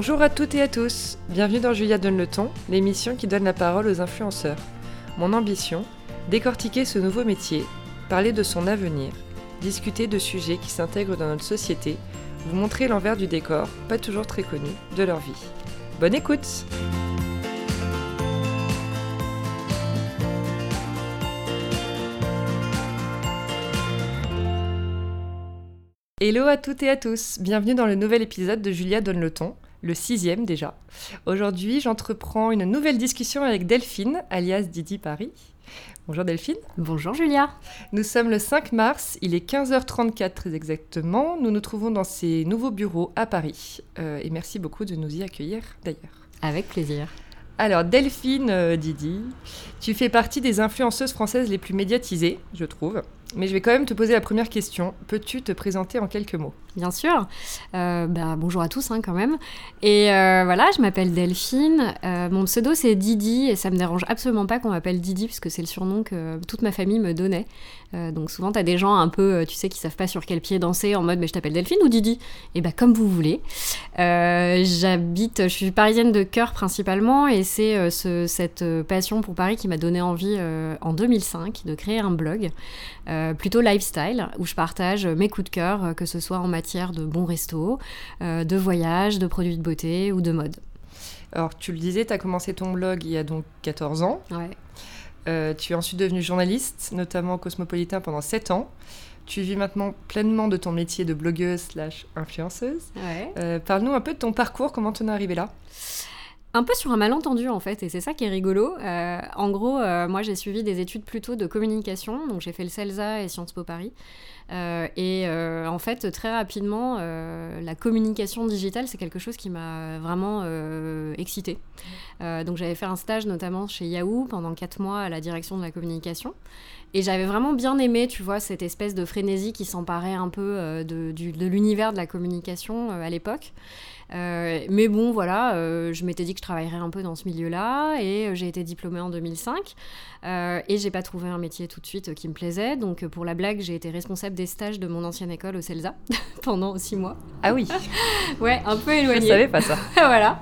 Bonjour à toutes et à tous, bienvenue dans Julia Donne le ton, l'émission qui donne la parole aux influenceurs. Mon ambition, décortiquer ce nouveau métier, parler de son avenir, discuter de sujets qui s'intègrent dans notre société, vous montrer l'envers du décor, pas toujours très connu, de leur vie. Bonne écoute Hello à toutes et à tous, bienvenue dans le nouvel épisode de Julia Donne le ton, le sixième déjà. Aujourd'hui, j'entreprends une nouvelle discussion avec Delphine, alias Didi Paris. Bonjour Delphine. Bonjour Julia. Nous sommes le 5 mars, il est 15h34 très exactement. Nous nous trouvons dans ces nouveaux bureaux à Paris. Euh, et merci beaucoup de nous y accueillir d'ailleurs. Avec plaisir. Alors Delphine euh, Didi, tu fais partie des influenceuses françaises les plus médiatisées, je trouve. Mais je vais quand même te poser la première question. Peux-tu te présenter en quelques mots? Bien sûr. Euh, bah, bonjour à tous hein, quand même. Et euh, voilà, je m'appelle Delphine. Euh, mon pseudo c'est Didi et ça me dérange absolument pas qu'on m'appelle Didi puisque c'est le surnom que toute ma famille me donnait. donc souvent tu as des gens un peu, tu sais, qui savent pas sur quel pied danser en mode mais je t'appelle Delphine ou Didi? Et eh bah comme vous voulez. J'habite, je suis parisienne de cœur principalement et c'est cette passion pour Paris qui m'a donné envie en 2005 de créer un blog. Plutôt lifestyle, où je partage mes coups de cœur, euh, que ce soit en matière de bons restos, euh, de voyages, de produits de beauté ou de mode. Alors, tu le disais, tu as commencé ton blog il y a donc 14 ans. Ouais. tu es ensuite devenue journaliste, notamment Cosmopolitain pendant 7 ans. Tu vis maintenant pleinement de ton métier de blogueuse slash influenceuse. Ouais. Parle-nous un peu de ton parcours, comment tu en es arrivée là? Un peu sur un malentendu en fait, et c'est ça qui est rigolo. Euh, en gros, euh, moi j'ai suivi des études plutôt de communication, donc j'ai fait le CELSA et Sciences Po Paris. Euh, et en fait, très rapidement, la communication digitale, c'est quelque chose qui m'a vraiment excitée. donc j'avais fait un stage notamment chez Yahoo pendant 4 mois à la direction de la communication. Et j'avais vraiment bien aimé, tu vois, cette espèce de frénésie qui s'emparait un peu de, de l'univers de la communication à l'époque. Euh, mais bon, voilà, euh, je m'étais dit que je travaillerais un peu dans ce milieu-là et euh, j'ai été diplômée en 2005 et j'ai pas trouvé un métier tout de suite qui me plaisait. Donc pour la blague, j'ai été responsable des stages de mon ancienne école au CELSA pendant six mois. Ah oui Ouais, un peu éloigné. Je savais pas ça. voilà.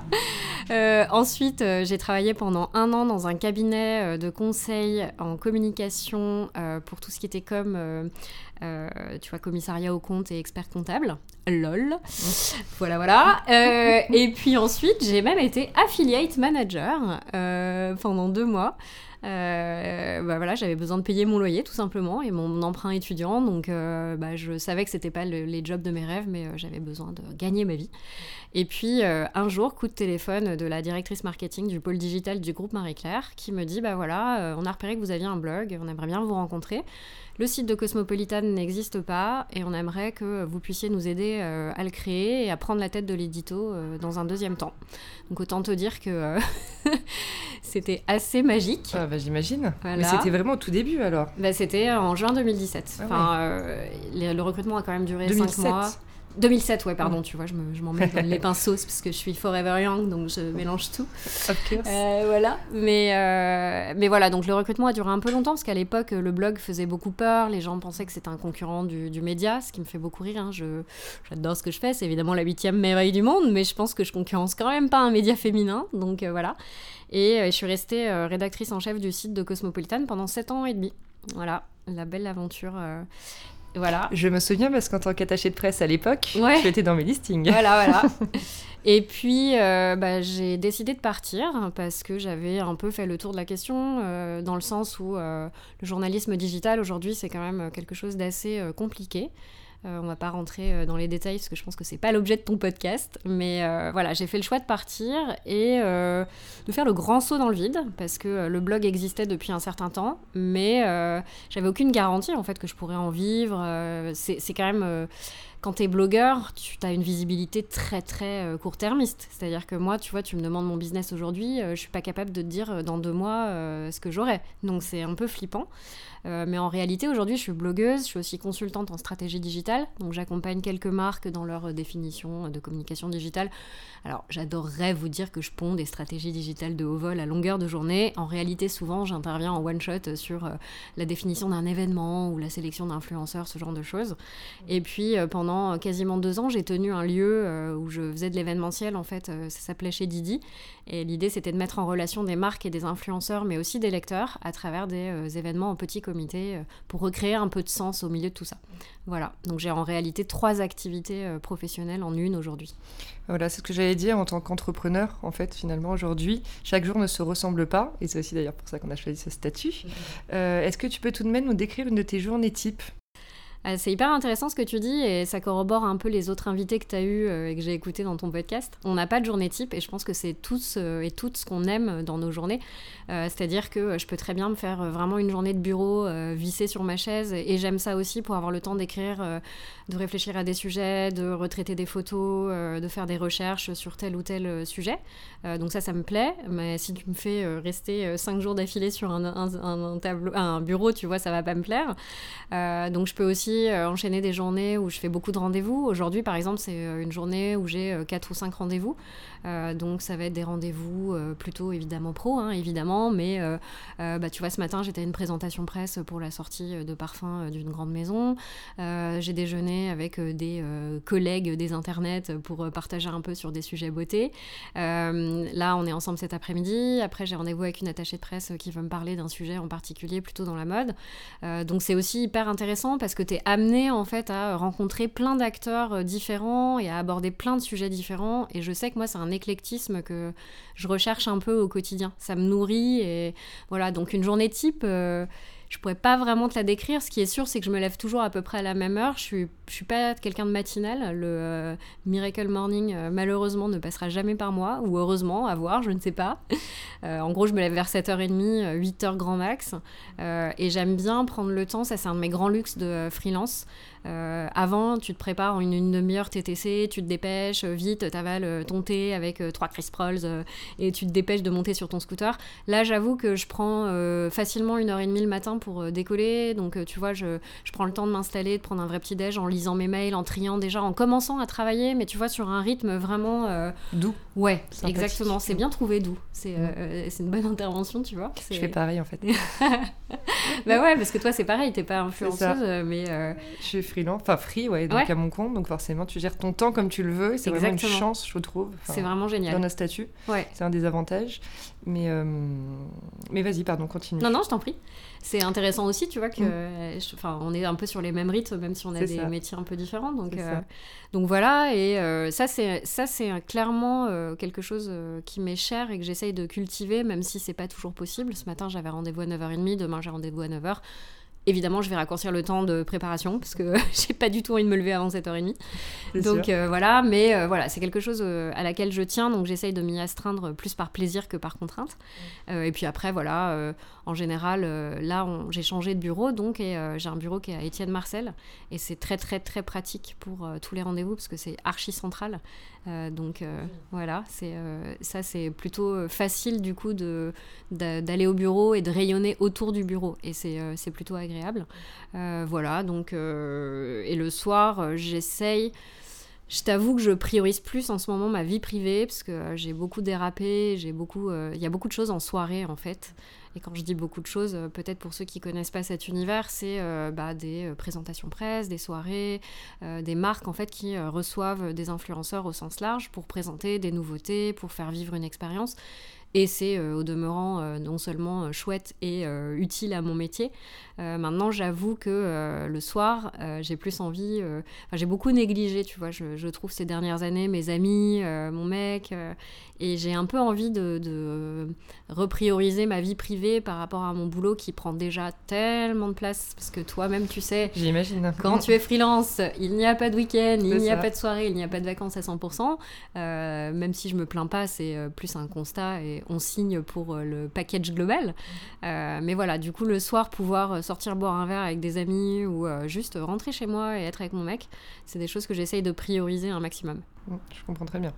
ensuite, j'ai travaillé pendant un an dans un cabinet de conseil en communication pour tout ce qui était comme euh, tu vois, commissariat au compte et expert comptable. LOL. voilà, voilà. Euh, et puis ensuite, j'ai même été affiliate manager euh, pendant deux mois. Euh, bah voilà, j'avais besoin de payer mon loyer tout simplement et mon emprunt étudiant. Donc euh, bah, je savais que c'était pas les jobs de mes rêves, mais euh, j'avais besoin de gagner ma vie. Et puis un jour, coup de téléphone de la directrice marketing du pôle digital du groupe Marie-Claire qui me dit bah voilà, on a repéré que vous aviez un blog, on aimerait bien vous rencontrer. Le site de Cosmopolitan n'existe pas et on aimerait que vous puissiez nous aider à le créer et à prendre la tête de l'édito dans un deuxième temps. Donc autant te dire que c'était assez magique. Ah bah, j'imagine. Mais c'était vraiment au tout début alors bah, C'était en juin 2017. Ah enfin, euh, le recrutement a quand même duré 5 mois. 2007, ouais, pardon, tu vois, je m'en mets dans les pinceaux parce que je suis forever young, donc je mélange tout. Euh, voilà, mais, euh, mais voilà, donc le recrutement a duré un peu longtemps parce qu'à l'époque, le blog faisait beaucoup peur, les gens pensaient que c'était un concurrent du, du, média, ce qui me fait beaucoup rire. Hein. J'adore ce que je fais, c'est évidemment la huitième merveille du monde, mais je pense que je concurrence quand même pas un média féminin, donc voilà. Et je suis restée rédactrice en chef du site de Cosmopolitan pendant 7 ans et demi. Voilà, la belle aventure voilà. Je me souviens parce qu'en tant qu'attachée de presse à l'époque, ouais. j'étais dans mes listings. Voilà, voilà. Et puis, euh, bah, j'ai décidé de partir parce que j'avais un peu fait le tour de la question, euh, dans le sens où euh, le journalisme digital aujourd'hui, c'est quand même quelque chose d'assez compliqué. Euh, on va pas rentrer euh, dans les détails parce que je pense que c'est pas l'objet de ton podcast. Mais euh, voilà, j'ai fait le choix de partir et de faire le grand saut dans le vide parce que le blog existait depuis un certain temps, mais j'avais aucune garantie en fait que je pourrais en vivre. c'est quand même quand tu es blogueur, tu as une visibilité très très court-termiste. C'est-à-dire que moi, tu vois, tu me demandes mon business aujourd'hui, je suis pas capable de te dire dans deux mois ce que j'aurai. Donc c'est un peu flippant. Euh, mais en réalité, aujourd'hui, je suis blogueuse, je suis aussi consultante en stratégie digitale, donc j'accompagne quelques marques dans leur définition de communication digitale. Alors, j'adorerais vous dire que je ponds des stratégies digitales de haut vol à longueur de journée. En réalité, souvent, j'interviens en one-shot sur euh, la définition d'un événement ou la sélection d'influenceurs, ce genre de choses. Et puis, euh, pendant quasiment deux ans, j'ai tenu un lieu où je faisais de l'événementiel. En fait, ça s'appelait chez Didi. Et l'idée, c'était de mettre en relation des marques et des influenceurs, mais aussi des lecteurs, à travers des événements en petit comité, pour recréer un peu de sens au milieu de tout ça. Voilà. Donc j'ai en réalité trois activités professionnelles en une aujourd'hui. Voilà, c'est ce que j'allais dire en tant qu'entrepreneur, en fait, finalement, aujourd'hui. Chaque jour ne se ressemble pas, et c'est aussi d'ailleurs pour ça qu'on a choisi ce statut. Euh, est-ce que tu peux tout de même nous décrire une de tes journées types? euh, c'est hyper intéressant ce que tu dis et ça corrobore un peu les autres invités que tu as eus euh, et que j'ai écoutés dans ton podcast. On n'a pas de journée type et je pense que c'est tous et toutes ce qu'on aime dans nos journées. C'est-à-dire que je peux très bien me faire vraiment une journée de bureau vissée sur ma chaise et j'aime ça aussi pour avoir le temps d'écrire de réfléchir à des sujets, de retraiter des photos, euh, de faire des recherches sur tel ou tel euh, sujet. Euh, donc ça, ça me plaît. Mais si tu me fais rester cinq jours d'affilée sur un, un bureau, tu vois, ça va pas me plaire. donc je peux aussi enchaîner des journées où je fais beaucoup de rendez-vous. Aujourd'hui, par exemple, c'est une journée où j'ai quatre ou cinq rendez-vous. donc ça va être des rendez-vous plutôt évidemment pro, hein, évidemment. Mais bah, tu vois, ce matin, j'étais à une présentation presse pour la sortie de parfum d'une grande maison. j'ai déjeuné avec euh, des euh, collègues des internets pour euh, partager un peu sur des sujets beauté. là, on est ensemble cet après-midi. Après, j'ai rendez-vous avec une attachée de presse qui veut me parler d'un sujet en particulier, plutôt dans la mode. donc, c'est aussi hyper intéressant parce que tu es en fait à rencontrer plein d'acteurs différents et à aborder plein de sujets différents. Et je sais que moi, c'est un éclectisme que je recherche un peu au quotidien. Ça me nourrit et voilà. Donc, une journée type je pourrais pas vraiment te la décrire. Ce qui est sûr, c'est que je me lève toujours à peu près à la même heure. Je suis, suis pas quelqu'un de matinal. Le euh, Miracle Morning, euh, malheureusement, ne passera jamais par moi, ou heureusement, à voir, je ne sais pas. Euh, en gros, je me lève vers 7h30, 8h grand max. et j'aime bien prendre le temps, ça c'est un de mes grands luxes de freelance, euh, avant, tu te prépares en une, demi-heure TTC, tu te dépêches, euh, vite, t'avales euh, ton thé avec trois Chris Prolls et tu te dépêches de monter sur ton scooter. Là, j'avoue que je prends facilement une heure et demie le matin pour décoller. Donc, tu vois, je, je, prends le temps de m'installer, de prendre un vrai petit déj en lisant mes mails, en triant déjà, en commençant à travailler, mais tu vois, sur un rythme vraiment doux. Ouais, exactement. C'est bien trouvé doux. C'est c'est une bonne intervention, tu vois. Je fais pareil en fait. bah ouais, parce que toi, c'est pareil, t'es pas influenceuse, mais. Je freelance, enfin free, ouais, donc à mon compte. Donc forcément, tu gères ton temps comme tu le veux. C'est vraiment une chance, je trouve. c'est vraiment génial. Dans notre statut, ouais. c'est un des avantages. Mais, euh, mais vas-y, pardon, continue. Non, non, je t'en prie. C'est intéressant aussi, tu vois, que, mm. enfin, on est un peu sur les mêmes rythmes, même si on a des métiers un peu différents. Donc, euh, donc voilà, et euh, ça, c'est ça, c'est clairement quelque chose qui m'est cher et que j'essaye de cultiver, même si c'est pas toujours possible. Ce matin, j'avais rendez-vous à 9h30, demain, j'ai rendez-vous à 9h. Évidemment, je vais raccourcir le temps de préparation parce que j'ai pas du tout envie de me lever avant 7h30. Donc euh, voilà, mais euh, voilà, c'est quelque chose euh, à laquelle je tiens, donc j'essaye de m'y astreindre plus par plaisir que par contrainte. et puis après, voilà, en général, là, j'ai changé de bureau, donc et j'ai un bureau qui est à Étienne Marcel, et c'est très très très pratique pour tous les rendez-vous parce que c'est archi central. donc voilà, c'est ça, c'est plutôt facile du coup de d'aller au bureau et de rayonner autour du bureau, et c'est plutôt agréable Euh, voilà, donc, euh, et le soir, euh, j'essaye. Je t'avoue que je priorise plus en ce moment ma vie privée parce que j'ai beaucoup dérapé, j'ai beaucoup, il y a beaucoup de choses en soirée en fait. Et quand je dis beaucoup de choses, peut-être pour ceux qui connaissent pas cet univers, c'est bah, des présentations presse, des soirées, des marques en fait qui reçoivent des influenceurs au sens large pour présenter des nouveautés, pour faire vivre une expérience. Et c'est euh, au demeurant euh, non seulement euh, chouette et utile à mon métier. maintenant, j'avoue que le soir, j'ai plus envie. j'ai beaucoup négligé, tu vois, je, je, trouve ces dernières années, mes amis, mon mec. Et j'ai un peu envie de, de, reprioriser ma vie privée par rapport à mon boulot qui prend déjà tellement de place. Parce que toi-même, tu sais. J'imagine. Quand tu es freelance, il n'y a pas de week-end, il n'y a pas de soirée, il n'y a pas de vacances à 100%. même si je me plains pas, c'est plus un constat. Et on signe pour euh, le package global. Euh, mais voilà, du coup, le soir, pouvoir euh, sortir boire un verre avec des amis ou juste rentrer chez moi et être avec mon mec, c'est des choses que j'essaye de prioriser un maximum. Mmh, je comprends très bien.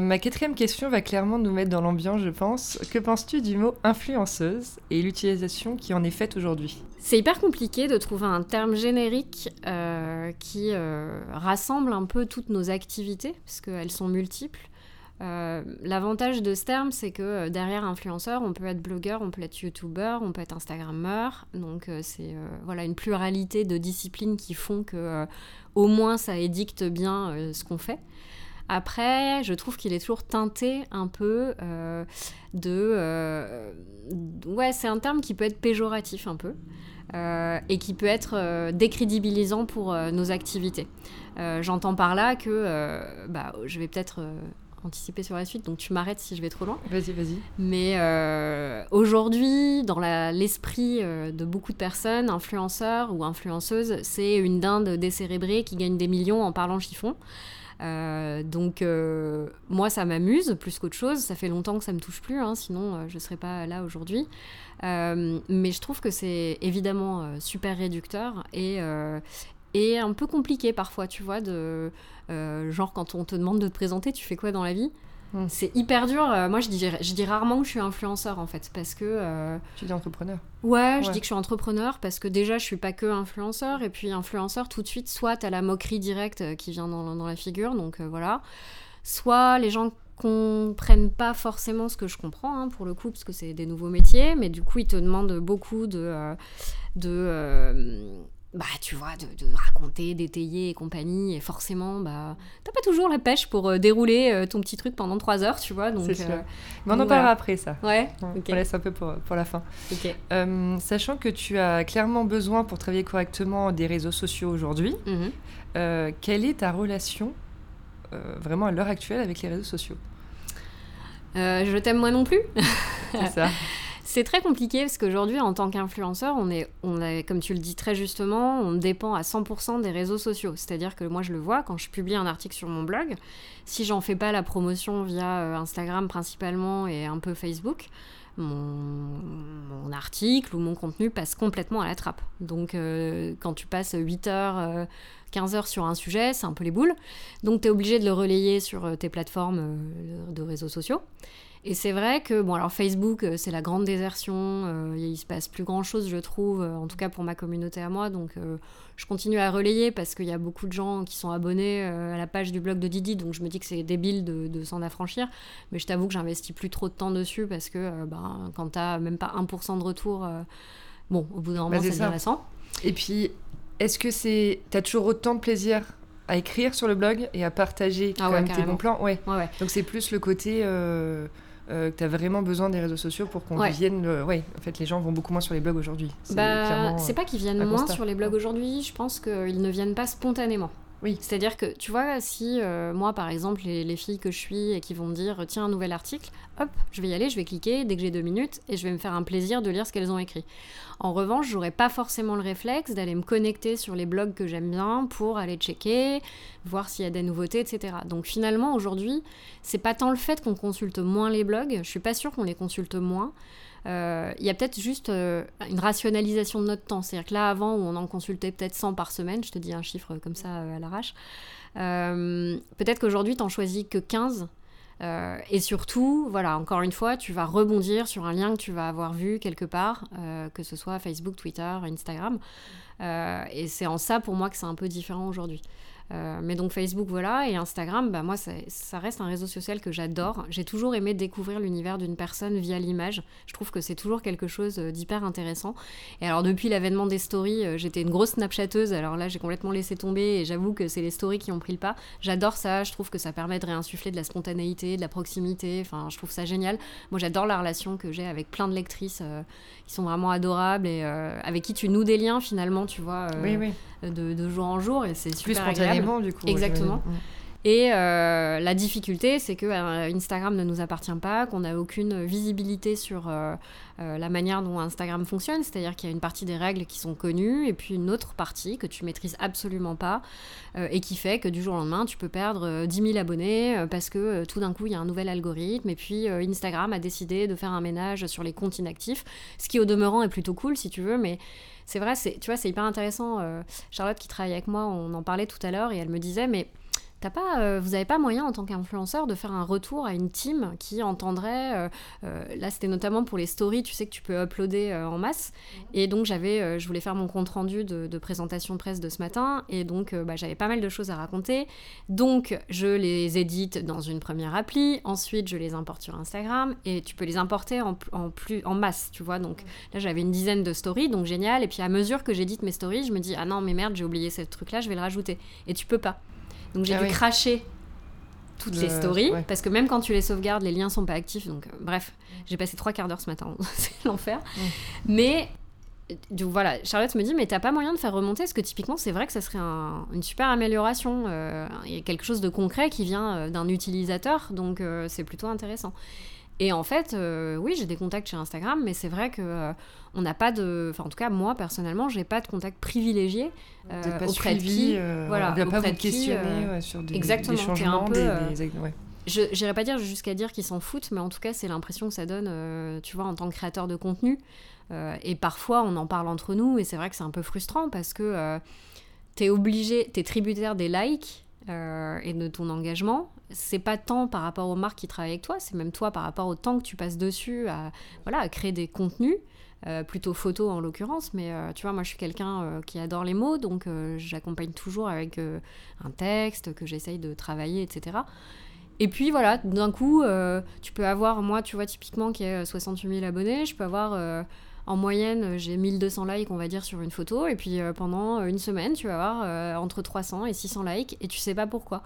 Ma quatrième question va clairement nous mettre dans l'ambiance, je pense. Que penses-tu du mot influenceuse et l'utilisation qui en est faite aujourd'hui? C'est hyper compliqué de trouver un terme générique qui rassemble un peu toutes nos activités, parce qu'elles sont multiples. L'avantage de ce terme, c'est que derrière influenceur, on peut être blogueur, on peut être youtubeur, on peut être instagrammeur. Donc c'est voilà une pluralité de disciplines qui font que au moins ça édicte bien ce qu'on fait. Après, je trouve qu'il est toujours teinté un peu euh, de... Euh, ouais, c'est un terme qui peut être péjoratif un peu. Euh, et qui peut être décrédibilisant pour nos activités. J'entends par là que bah, je vais peut-être anticiper sur la suite, donc tu m'arrêtes si je vais trop loin. Vas-y, vas-y. Mais aujourd'hui, dans l'esprit de beaucoup de personnes, influenceurs ou influenceuses, c'est une dinde décérébrée qui gagne des millions en parlant chiffon. Euh, donc euh, moi ça m'amuse plus qu'autre chose. Ça fait longtemps que ça me touche plus, hein, sinon euh, je ne serais pas là aujourd'hui. mais je trouve que c'est évidemment super réducteur et, et un peu compliqué parfois, tu vois, de genre quand on te demande de te présenter, tu fais quoi dans la vie? Hmm. C'est hyper dur. Euh, moi, je dis, je dis rarement que je suis influenceur en fait, parce que. Euh, tu dis entrepreneur. Ouais, je dis que je suis entrepreneur parce que déjà, je suis pas que influenceur, et puis influenceur, tout de suite, soit t'as la moquerie directe euh, qui vient dans, la figure, donc voilà. Soit les gens comprennent pas forcément ce que je comprends, hein, pour le coup, parce que c'est des nouveaux métiers, mais du coup, ils te demandent beaucoup de. de bah tu vois de, raconter d'étayer et compagnie et forcément bah t'as pas toujours la pêche pour euh, dérouler euh, ton petit truc pendant trois heures tu vois donc sûr. Euh, mais on en parlera après ça. Ouais on laisse un peu pour, pour la fin. Sachant que tu as clairement besoin pour travailler correctement des réseaux sociaux aujourd'hui mhm. quelle est ta relation vraiment à l'heure actuelle avec les réseaux sociaux? Je t'aime moi non plus. C'est ça C'est très compliqué parce qu'aujourd'hui, en tant qu'influenceur, on est, on comme tu le dis très justement, on dépend à 100% des réseaux sociaux. C'est-à-dire que moi, je le vois quand je publie un article sur mon blog, si j'en fais pas la promotion via euh, Instagram principalement et un peu Facebook, mon, article ou mon contenu passe complètement à la trappe. Donc, euh, quand tu passes 8 heures, 15 euh, heures sur un sujet, c'est un peu les boules. Donc, tu es obligé de le relayer sur tes plateformes de réseaux sociaux. Et c'est vrai que, bon, alors Facebook, euh, c'est la grande désertion, euh, il se passe plus grand chose, je trouve, euh, en tout cas pour ma communauté à moi. Donc, je continue à relayer parce qu'il y a beaucoup de gens qui sont abonnés à la page du blog de Didi, donc je me dis que c'est débile de, s'en affranchir. Mais je t'avoue que j'investis plus trop de temps dessus parce que ben, quand t'as même pas 1% de retour, bon, au bout d'un moment, bah, c'est intéressant. Et puis, est-ce que c'est. T'as toujours autant de plaisir à écrire sur le blog et à partager ah tes bons plans? Ouais. ouais, Donc c'est plus le côté euh, que tu as vraiment besoin des réseaux sociaux pour qu'on vienne. Oui, en fait, les gens vont beaucoup moins sur les blogs aujourd'hui. C'est bah, pas qu'ils viennent moins sur les blogs aujourd'hui, je pense qu'ils ne viennent pas spontanément. Oui. C'est-à-dire que, tu vois, si euh, moi, par exemple, les, filles que je suis et qui vont me dire tiens, un nouvel article, hop, je vais y aller, je vais cliquer dès que j'ai deux minutes et je vais me faire un plaisir de lire ce qu'elles ont écrit. En revanche, j'aurais pas forcément le réflexe d'aller me connecter sur les blogs que j'aime bien pour aller checker, voir s'il y a des nouveautés, etc. Donc finalement, aujourd'hui, c'est pas tant le fait qu'on consulte moins les blogs, je suis pas sûre qu'on les consulte moins. Euh, il y a peut-être juste euh, une rationalisation de notre temps. C'est-à-dire que là, avant, on en consultait peut-être 100 par semaine, je te dis un chiffre comme ça euh, à l'arrache, peut-être qu'aujourd'hui, tu n'en choisis que 15. et surtout, voilà, encore une fois, tu vas rebondir sur un lien que tu vas avoir vu quelque part, que ce soit Facebook, Twitter, Instagram. et c'est en ça, pour moi, que c'est un peu différent aujourd'hui. Euh, mais donc Facebook, voilà, et Instagram, bah moi, ça, ça reste un réseau social que j'adore. J'ai toujours aimé découvrir l'univers d'une personne via l'image. Je trouve que c'est toujours quelque chose euh, d'hyper intéressant. Et alors depuis l'avènement des stories, euh, j'étais une grosse snapchateuse, alors là j'ai complètement laissé tomber et j'avoue que c'est les stories qui ont pris le pas. J'adore ça, je trouve que ça permet de réinsuffler de la spontanéité, de la proximité, enfin je trouve ça génial. Moi j'adore la relation que j'ai avec plein de lectrices qui sont vraiment adorables et avec qui tu noues des liens finalement, tu vois, oui, oui. De, de, jour en jour et c'est super agréable du coup. Exactement. Et euh, la difficulté, c'est que euh, Instagram ne nous appartient pas, qu'on n'a aucune visibilité sur euh, la manière dont Instagram fonctionne. C'est-à-dire qu'il y a une partie des règles qui sont connues et puis une autre partie que tu maîtrises absolument pas et qui fait que du jour au lendemain, tu peux perdre 10 000 abonnés parce que tout d'un coup, il y a un nouvel algorithme et puis Instagram a décidé de faire un ménage sur les comptes inactifs, ce qui au demeurant est plutôt cool si tu veux, mais c'est vrai, c'est, tu vois, c'est hyper intéressant. Charlotte qui travaille avec moi, on en parlait tout à l'heure et elle me disait, mais T'as pas, euh, vous n'avez pas moyen en tant qu'influenceur de faire un retour à une team qui entendrait. Euh, euh, là, c'était notamment pour les stories, tu sais que tu peux uploader en masse. Et donc, j'avais, je voulais faire mon compte rendu de, présentation presse de ce matin. Et donc, bah, j'avais pas mal de choses à raconter. Donc, je les édite dans une première appli. Ensuite, je les importe sur Instagram. Et tu peux les importer en, plus, en masse, tu vois. Donc, là, j'avais une dizaine de stories, donc génial. Et puis, à mesure que j'édite mes stories, je me dis, ah non, mais merde, j'ai oublié ce truc-là, je vais le rajouter. Et tu peux pas. Donc j'ai ah dû cracher toutes les stories parce que même quand tu les sauvegardes, les liens sont pas actifs. Donc euh, bref, j'ai passé trois quarts d'heure ce matin, c'est l'enfer. Mais donc voilà, Charlotte me dit mais t'as pas moyen de faire remonter parce que typiquement c'est vrai que ça serait une super amélioration. Euh, il y a quelque chose de concret qui vient euh, d'un utilisateur, donc c'est plutôt intéressant. Et en fait, oui, j'ai des contacts chez Instagram, mais c'est vrai que on n'a pas de, enfin en tout cas moi personnellement, j'ai pas de contact privilégié euh, pas auprès de qui, euh, voilà, on pas vous questionner euh, sur des, exactement, des changements, un peu, des, Je n'irais pas dire jusqu'à dire qu'ils s'en foutent, mais en tout cas c'est l'impression que ça donne, tu vois, en tant que créateur de contenu. et parfois on en parle entre nous et c'est vrai que c'est un peu frustrant parce que tu es obligé, tu es tributaire des likes et de ton engagement. C'est pas tant par rapport aux marques qui travaillent avec toi, c'est même toi par rapport au temps que tu passes dessus à, voilà, à créer des contenus. Euh, plutôt photo en l'occurrence, mais euh, tu vois, moi je suis quelqu'un euh, qui adore les mots, donc j'accompagne toujours avec un texte que j'essaye de travailler, etc. Et puis voilà, d'un coup, tu peux avoir, moi tu vois, typiquement qui est 68 000 abonnés, je peux avoir en moyenne, j'ai 1200 likes, on va dire, sur une photo, et puis pendant une semaine, tu vas avoir entre 300 et 600 likes, et tu sais pas pourquoi.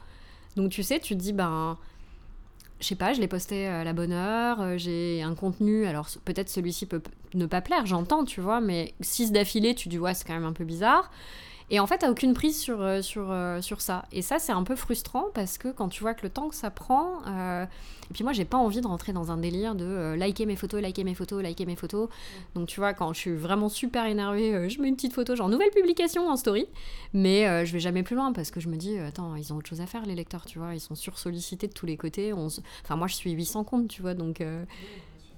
Donc tu sais, tu te dis, ben je sais pas, je l'ai posté à la bonne heure, euh, j'ai un contenu, alors peut-être celui-ci peut ne pas plaire, j'entends, tu vois, mais 6 d'affilée, tu dis ouais, c'est quand même un peu bizarre. Et en fait, t'as aucune prise sur, euh, sur, euh, sur ça. Et ça, c'est un peu frustrant parce que quand tu vois que le temps que ça prend. Euh, et puis moi, j'ai pas envie de rentrer dans un délire de liker mes photos, liker mes photos, liker mes photos. Donc tu vois, quand je suis vraiment super énervée, je mets une petite photo, genre nouvelle publication en story. Mais je vais jamais plus loin parce que je me dis, attends, ils ont autre chose à faire, les lecteurs, tu vois. Ils sont sursollicités de tous les côtés. Enfin, moi, je suis 800 comptes, tu vois. Donc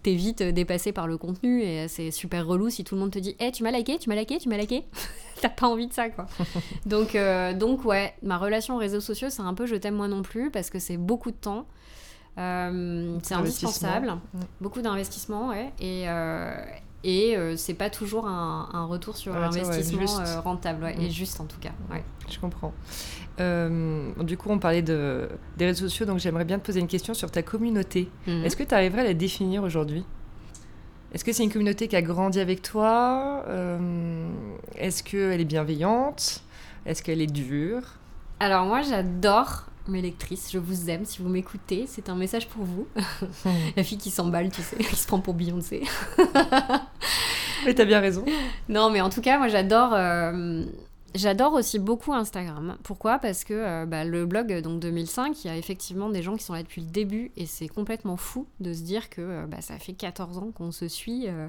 t'es vite dépassé par le contenu et c'est super relou si tout le monde te dit hey, tu m'as liké, tu m'as liké, tu m'as liké. T'as pas envie de ça, quoi. donc, euh, donc, ouais, ma relation aux réseaux sociaux, c'est un peu je t'aime moi non plus parce que c'est beaucoup de temps. Euh, c'est indispensable. Beaucoup d'investissement, ouais. Et, euh, et c'est pas toujours un, retour sur investissement rentable, ouais, et mm. juste en tout cas. Ouais. Je comprends. Euh, du coup, on parlait de, des réseaux sociaux, donc j'aimerais bien te poser une question sur ta communauté. Mhm. Est-ce que tu arriverais à la définir aujourd'hui? Est-ce que c'est une communauté qui a grandi avec toi? Euh, Est-ce qu'elle est bienveillante? Est-ce qu'elle est dure? Alors moi, j'adore mes lectrices, je vous aime si vous m'écoutez, c'est un message pour vous. la fille qui s'emballe, tu sais, qui se prend pour Beyoncé. mais t'as bien raison. Non, mais en tout cas, moi j'adore... Euh, J'adore aussi beaucoup Instagram. Pourquoi? Parce que euh, bah, le blog, donc 2005, il y a effectivement des gens qui sont là depuis le début et c'est complètement fou de se dire que euh, bah, ça fait 14 ans qu'on se suit, euh,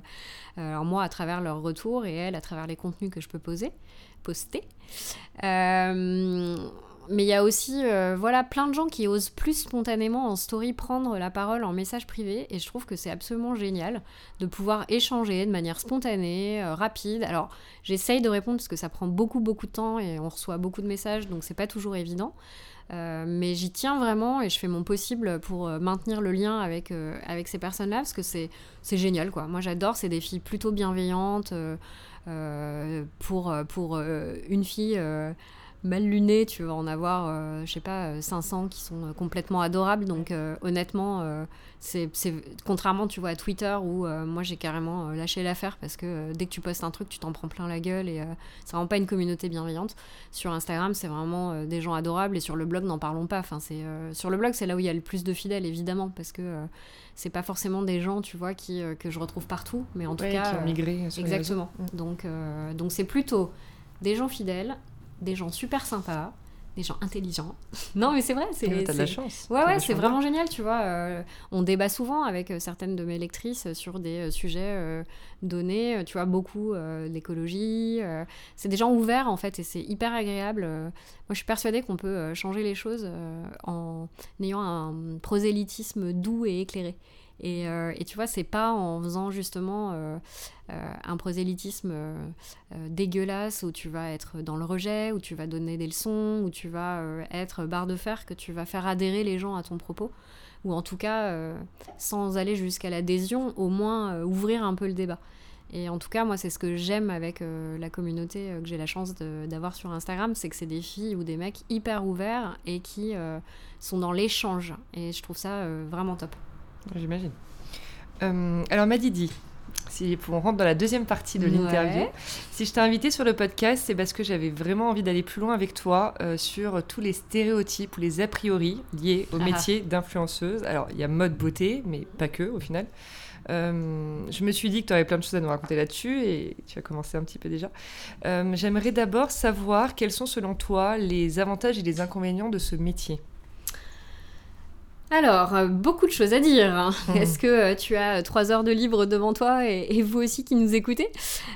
moi à travers leur retour et elle à travers les contenus que je peux poser, poster mais il y a aussi euh, voilà plein de gens qui osent plus spontanément en story prendre la parole en message privé et je trouve que c'est absolument génial de pouvoir échanger de manière spontanée, euh, rapide. Alors j'essaye de répondre parce que ça prend beaucoup beaucoup de temps et on reçoit beaucoup de messages donc c'est pas toujours évident. Euh, mais j'y tiens vraiment et je fais mon possible pour maintenir le lien avec, avec ces personnes-là parce que c'est génial quoi. Moi j'adore, c'est des filles plutôt bienveillantes. pour, pour une fille mal luné, tu vas en avoir, euh, je sais pas, 500 euh, qui sont euh, complètement adorables. Donc honnêtement, c'est contrairement, tu vois, à Twitter où moi j'ai carrément lâché l'affaire parce que dès que tu postes un truc, tu t'en prends plein la gueule et c'est vraiment pas une communauté bienveillante. Sur Instagram, c'est vraiment des gens adorables et sur le blog, n'en parlons pas. Enfin, c'est sur le blog, c'est là où il y a le plus de fidèles, évidemment, parce que c'est pas forcément des gens, tu vois, qui, que je retrouve partout, mais en tout cas, qui ont migré. exactement. Mm. Donc, donc c'est plutôt des gens fidèles des gens super sympas, des gens intelligents. non, mais c'est vrai. C'est, t'as de la chance. Ouais, ouais, c'est vraiment génial, tu vois. Euh, on débat souvent avec euh, certaines de mes lectrices sur des euh, sujets donnés, tu vois, beaucoup l'écologie. c'est des gens ouverts, en fait, et c'est hyper agréable. moi, je suis persuadée qu'on peut changer les choses en ayant un prosélytisme doux et éclairé. Et, et tu vois, c'est pas en faisant justement un prosélytisme dégueulasse où tu vas être dans le rejet, où tu vas donner des leçons, où tu vas être barre de fer que tu vas faire adhérer les gens à ton propos ou en tout cas, euh, sans aller jusqu'à l'adhésion, au moins euh, ouvrir un peu le débat. Et en tout cas, moi, c'est ce que j'aime avec euh, la communauté que j'ai la chance d'avoir sur Instagram, c'est que c'est des filles ou des mecs hyper ouverts et qui sont dans l'échange. Et je trouve ça vraiment top. J'imagine. alors, Madidi, si on rentre dans la deuxième partie de l'interview. Si je t'ai invité sur le podcast, c'est parce que j'avais vraiment envie d'aller plus loin avec toi euh, sur tous les stéréotypes ou les a priori liés au ah. métier d'influenceuse. Alors, il y a mode beauté, mais pas que au final. Euh, je me suis dit que tu avais plein de choses à nous raconter là-dessus et tu as commencé un petit peu déjà. Euh, j'aimerais d'abord savoir quels sont selon toi les avantages et les inconvénients de ce métier. Alors, euh, beaucoup de choses à dire. Hein. Mmh. Est-ce que euh, tu as trois heures de libre devant toi et, vous aussi qui nous écoutez?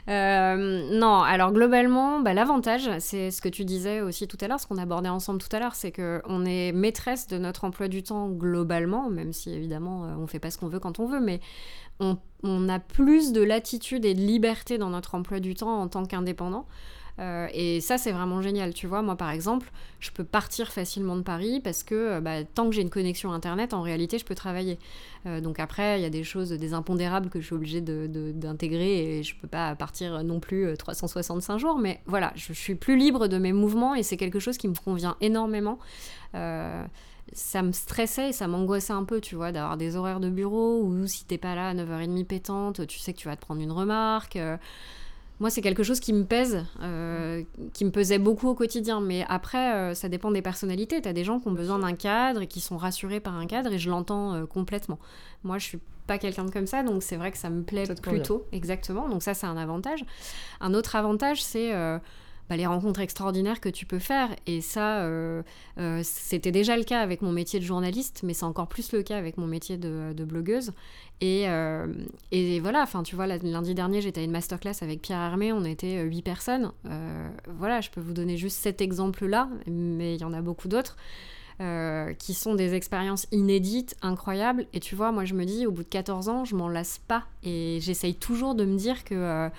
Euh, Non, alors globalement, bah, l'avantage, c'est ce que tu disais aussi tout à l'heure, ce qu'on abordait ensemble tout à l'heure, c'est qu'on est maîtresse de notre emploi du temps globalement, même si évidemment on ne fait pas ce qu'on veut quand on veut, mais on, on a plus de latitude et de liberté dans notre emploi du temps en tant qu'indépendant. Euh, et ça, c'est vraiment génial. Tu vois, moi, par exemple, je peux partir facilement de Paris parce que euh, bah, tant que j'ai une connexion Internet, en réalité, je peux travailler. Euh, donc après, il y a des choses, des impondérables que je suis obligée d'intégrer et je peux pas partir non plus 365 jours. Mais voilà, je, suis plus libre de mes mouvements et c'est quelque chose qui me convient énormément ça me stressait et ça m'angoissait un peu, tu vois, d'avoir des horaires de bureau où si t'es pas là à 9h30 pétante, tu sais que tu vas te prendre une remarque. Moi, c'est quelque chose qui me pèse, euh, qui me pesait beaucoup au quotidien. Mais après, euh, ça dépend des personnalités. Tu as des gens qui ont besoin d'un cadre et qui sont rassurés par un cadre et je l'entends euh, complètement. Moi, je suis pas quelqu'un de comme ça, donc c'est vrai que ça me plaît plutôt. Exactement. Donc ça, c'est un avantage. Un autre avantage, c'est bah, les rencontres extraordinaires que tu peux faire. Et ça, euh, euh, c'était déjà le cas avec mon métier de journaliste, mais c'est encore plus le cas avec mon métier de, blogueuse. Et, euh, et, voilà, enfin, tu vois, lundi dernier, j'étais à une masterclass avec Pierre Hermé, on était huit personnes. voilà, je peux vous donner juste cet exemple-là, mais il y en a beaucoup d'autres. qui sont des expériences inédites, incroyables. Et tu vois, moi je me dis, au bout de 14 ans, je m'en lasse pas. Et j'essaye toujours de me dire que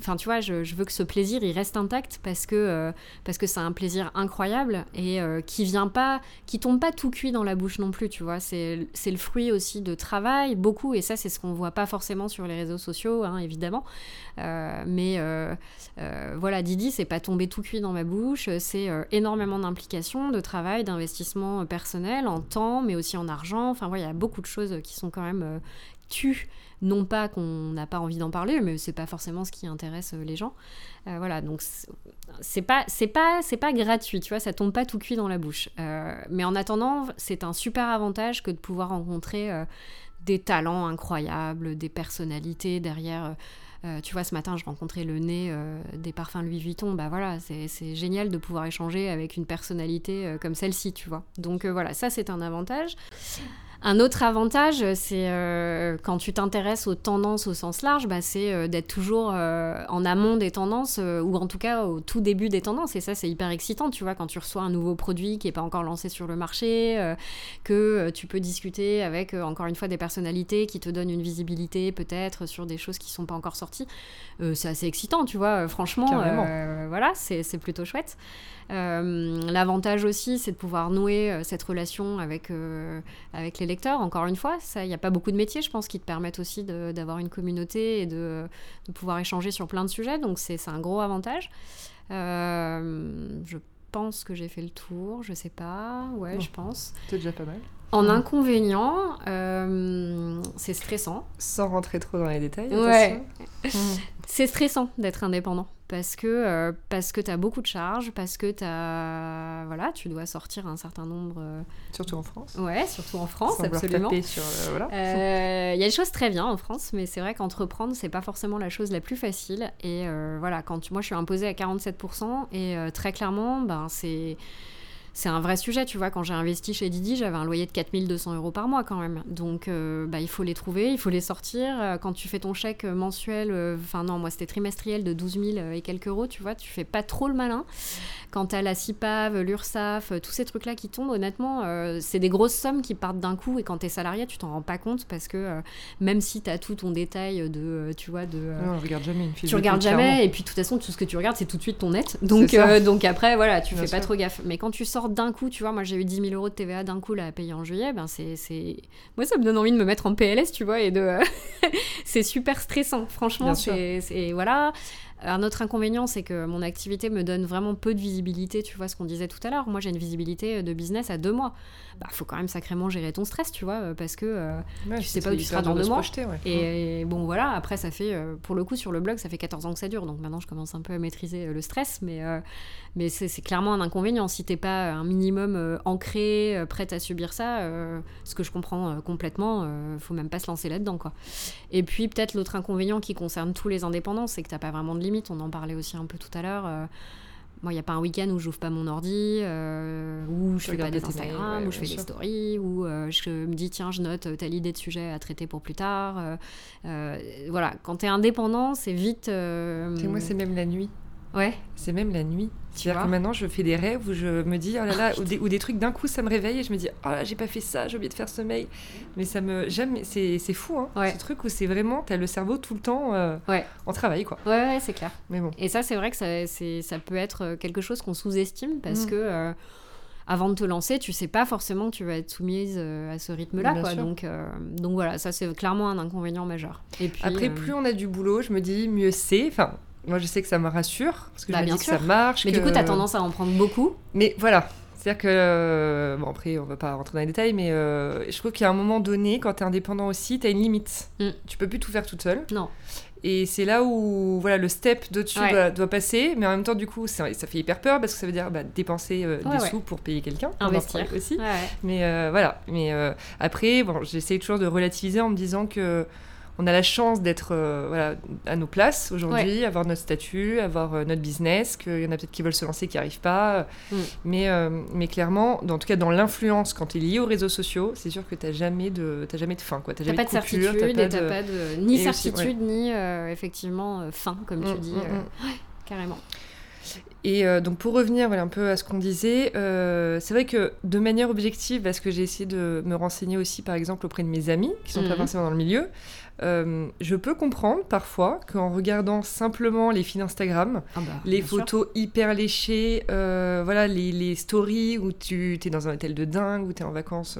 Enfin, tu vois, je, veux que ce plaisir, il reste intact parce que euh, parce que c'est un plaisir incroyable et euh, qui vient pas, qui tombe pas tout cuit dans la bouche non plus, tu vois. C'est le fruit aussi de travail, beaucoup, et ça, c'est ce qu'on voit pas forcément sur les réseaux sociaux, hein, évidemment. Euh, mais voilà, Didi, c'est pas tombé tout cuit dans ma bouche, c'est énormément d'implication, de travail, d'investissement personnel en temps, mais aussi en argent. Enfin, voilà, il y a beaucoup de choses qui sont quand même tues non pas qu'on n'a pas envie d'en parler, mais c'est pas forcément ce qui intéresse euh, les gens. Euh, voilà, donc c'est pas c'est pas c'est pas gratuit, tu vois, ça tombe pas tout cuit dans la bouche. Euh, mais en attendant, c'est un super avantage que de pouvoir rencontrer des talents incroyables, des personnalités derrière. tu vois, ce matin, je rencontrais le nez des parfums Louis Vuitton. Bah voilà, c'est génial de pouvoir échanger avec une personnalité comme celle-ci, tu vois. Donc voilà, ça c'est un avantage. Un autre avantage, c'est euh, quand tu t'intéresses aux tendances au sens large, bah, c'est euh, d'être toujours euh, en amont des tendances, ou en tout cas au tout début des tendances. Et ça, c'est hyper excitant, tu vois, quand tu reçois un nouveau produit qui n'est pas encore lancé sur le marché, que tu peux discuter avec, encore une fois, des personnalités qui te donnent une visibilité peut-être sur des choses qui ne sont pas encore sorties. c'est assez excitant, tu vois, franchement. voilà, c'est plutôt chouette. L'avantage aussi, c'est de pouvoir nouer cette relation avec, avec les lecteurs, encore une fois. Il n'y a pas beaucoup de métiers, je pense, qui te permettent aussi d'avoir une communauté et de, pouvoir échanger sur plein de sujets. Donc, c'est un gros avantage. Euh, je pense que j'ai fait le tour, je sais pas. Ouais, je pense. C'est déjà pas mal. En inconvénient, euh, c'est stressant. Sans rentrer trop dans les détails. Ouais. c'est stressant d'être indépendant parce que, euh, parce que tu as beaucoup de charges, parce que as, voilà, tu dois sortir un certain nombre. Euh, surtout en France Ouais, surtout en France, absolument. Il euh, y a des choses très bien en France, mais c'est vrai qu'entreprendre, c'est pas forcément la chose la plus facile. Et voilà, quand moi je suis imposée à 47%, et très clairement, ben, c'est c'est un vrai sujet, tu vois. Quand j'ai investi chez Didi, j'avais un loyer de 4200 euros par mois quand même. Donc, euh, bah, il faut les trouver, il faut les sortir. Euh, quand tu fais ton chèque mensuel, euh, enfin non, moi c'était trimestriel de 12 000 et quelques euros, tu vois, tu fais pas trop le malin quand t'as la CIPAV, l'URSSAF, tous ces trucs-là qui tombent, honnêtement, euh, c'est des grosses sommes qui partent d'un coup. Et quand t'es salarié, tu t'en rends pas compte parce que euh, même si t'as tout ton détail de, euh, tu vois, de. Non, on regarde jamais une fiche tu de regardes jamais clairement. et puis de toute façon tout ce que tu regardes c'est tout de suite ton net donc donc après voilà tu Bien fais pas trop gaffe mais quand tu sors d'un coup tu vois moi j'ai eu 10 000 euros de TVA d'un coup là à payer en juillet ben c'est c'est moi ça me donne envie de me mettre en PLS tu vois et de c'est super stressant franchement Bien sûr. c'est c'est- voilà un autre inconvénient, c'est que mon activité me donne vraiment peu de visibilité, tu vois ce qu'on disait tout à l'heure. Moi, j'ai une visibilité de business à deux mois. Bah, faut quand même sacrément gérer ton stress, tu vois, parce que euh, Ouais, tu sais pas où tu seras dans de deux mois. projeter, ouais. et, bon, voilà, après, ça fait, euh, pour le coup, sur le blog, ça fait 14 ans que ça dure, donc maintenant, je commence un peu à maîtriser euh, le stress, mais, euh, mais c'est clairement un inconvénient. Si t'es pas un minimum euh, ancré, euh, prête à subir ça, euh, ce que je comprends euh, complètement, euh, faut même pas se lancer là-dedans, quoi. Et puis, peut-être l'autre inconvénient qui concerne tous les indépendants, c'est que t'as pas vraiment de On en parlait aussi un peu tout à l'heure. euh, moi, il n'y a pas un week-end où j'ouvre pas mon ordi, euh, où je fais pas des Instagram, ouais, où je fais des stories, où euh, je me dis, tiens, je note telle idée de sujet à traiter pour plus tard. voilà, quand tu es indépendant, c'est vite. sais, moi, c'est même la nuit. Ouais, C'est même la nuit. C'est-à-dire que maintenant, je fais des rêves où je me dis, oh là là, ou des, ou des trucs d'un coup, ça me réveille et je me dis, oh là, j'ai pas fait ça, j'ai oublié de faire mail. Mais ça me. Jamais. C'est c'est fou, hein. Ouais. Ce truc où c'est vraiment, t'as le cerveau tout le temps euh, ouais, en travail, quoi. ouais, ouais, c'est clair. Mais bon. Et ça, c'est vrai que ça, c'est- ça peut être euh, quelque chose qu'on sous-estime parce Mm. que. euh, avant de te lancer, tu sais pas forcément que tu vas être soumise euh, à ce rythme-là, quoi. Donc, euh, donc voilà, ça c'est clairement un inconvénient majeur. Et puis, Après, euh, plus on a du boulot, je me dis, mieux c'est. Enfin, moi, je sais que ça me rassure parce que Bah, je me bien dis sûr. que ça marche. Mais que- du coup, t'as tendance à en prendre beaucoup. Mais voilà. C'est-à-dire que, euh, bon après on va pas rentrer dans les détails, mais euh, je trouve qu'il y a un moment donné, quand tu es indépendant aussi, tu as une limite. Mm. Tu peux plus tout faire toute seule. Non. Et c'est là où voilà, le step d'au-dessus Ouais. doit, doit passer, mais en même temps du coup ça, ça fait hyper peur parce que ça veut dire bah, dépenser euh, Ouais, des ouais. sous pour payer quelqu'un, Investir. aussi. Mais euh, voilà, mais après bon, j'essaie toujours de relativiser en me disant que on a la chance d'être euh, voilà, à nos places aujourd'hui, avoir notre statut, avoir euh, notre business, qu'il y en a peut-être qui veulent se lancer qui n'y arrivent pas. Mm. Mais, euh, mais clairement, dans, en tout cas dans l'influence, quand tu es lié aux réseaux sociaux, c'est sûr que tu n'as jamais, de- jamais de fin. Tu jamais pas de certitude et pas de- pas de ni aussi, certitude ni effectivement fin comme tu Mm, dis mm, mm. ouais, carrément Et euh, donc pour revenir voilà, un peu à ce qu'on disait, euh, c'est vrai que de manière objective, parce que j'ai essayé de me renseigner aussi par exemple auprès de mes amis qui sont pas Mhm. forcément dans le milieu, euh, je peux comprendre parfois qu'en regardant simplement les feeds Instagram, Ah bah, les sûr. photos hyper léchées, euh, voilà, les, les stories où tu es dans un hôtel de dingue, où tu es en vacances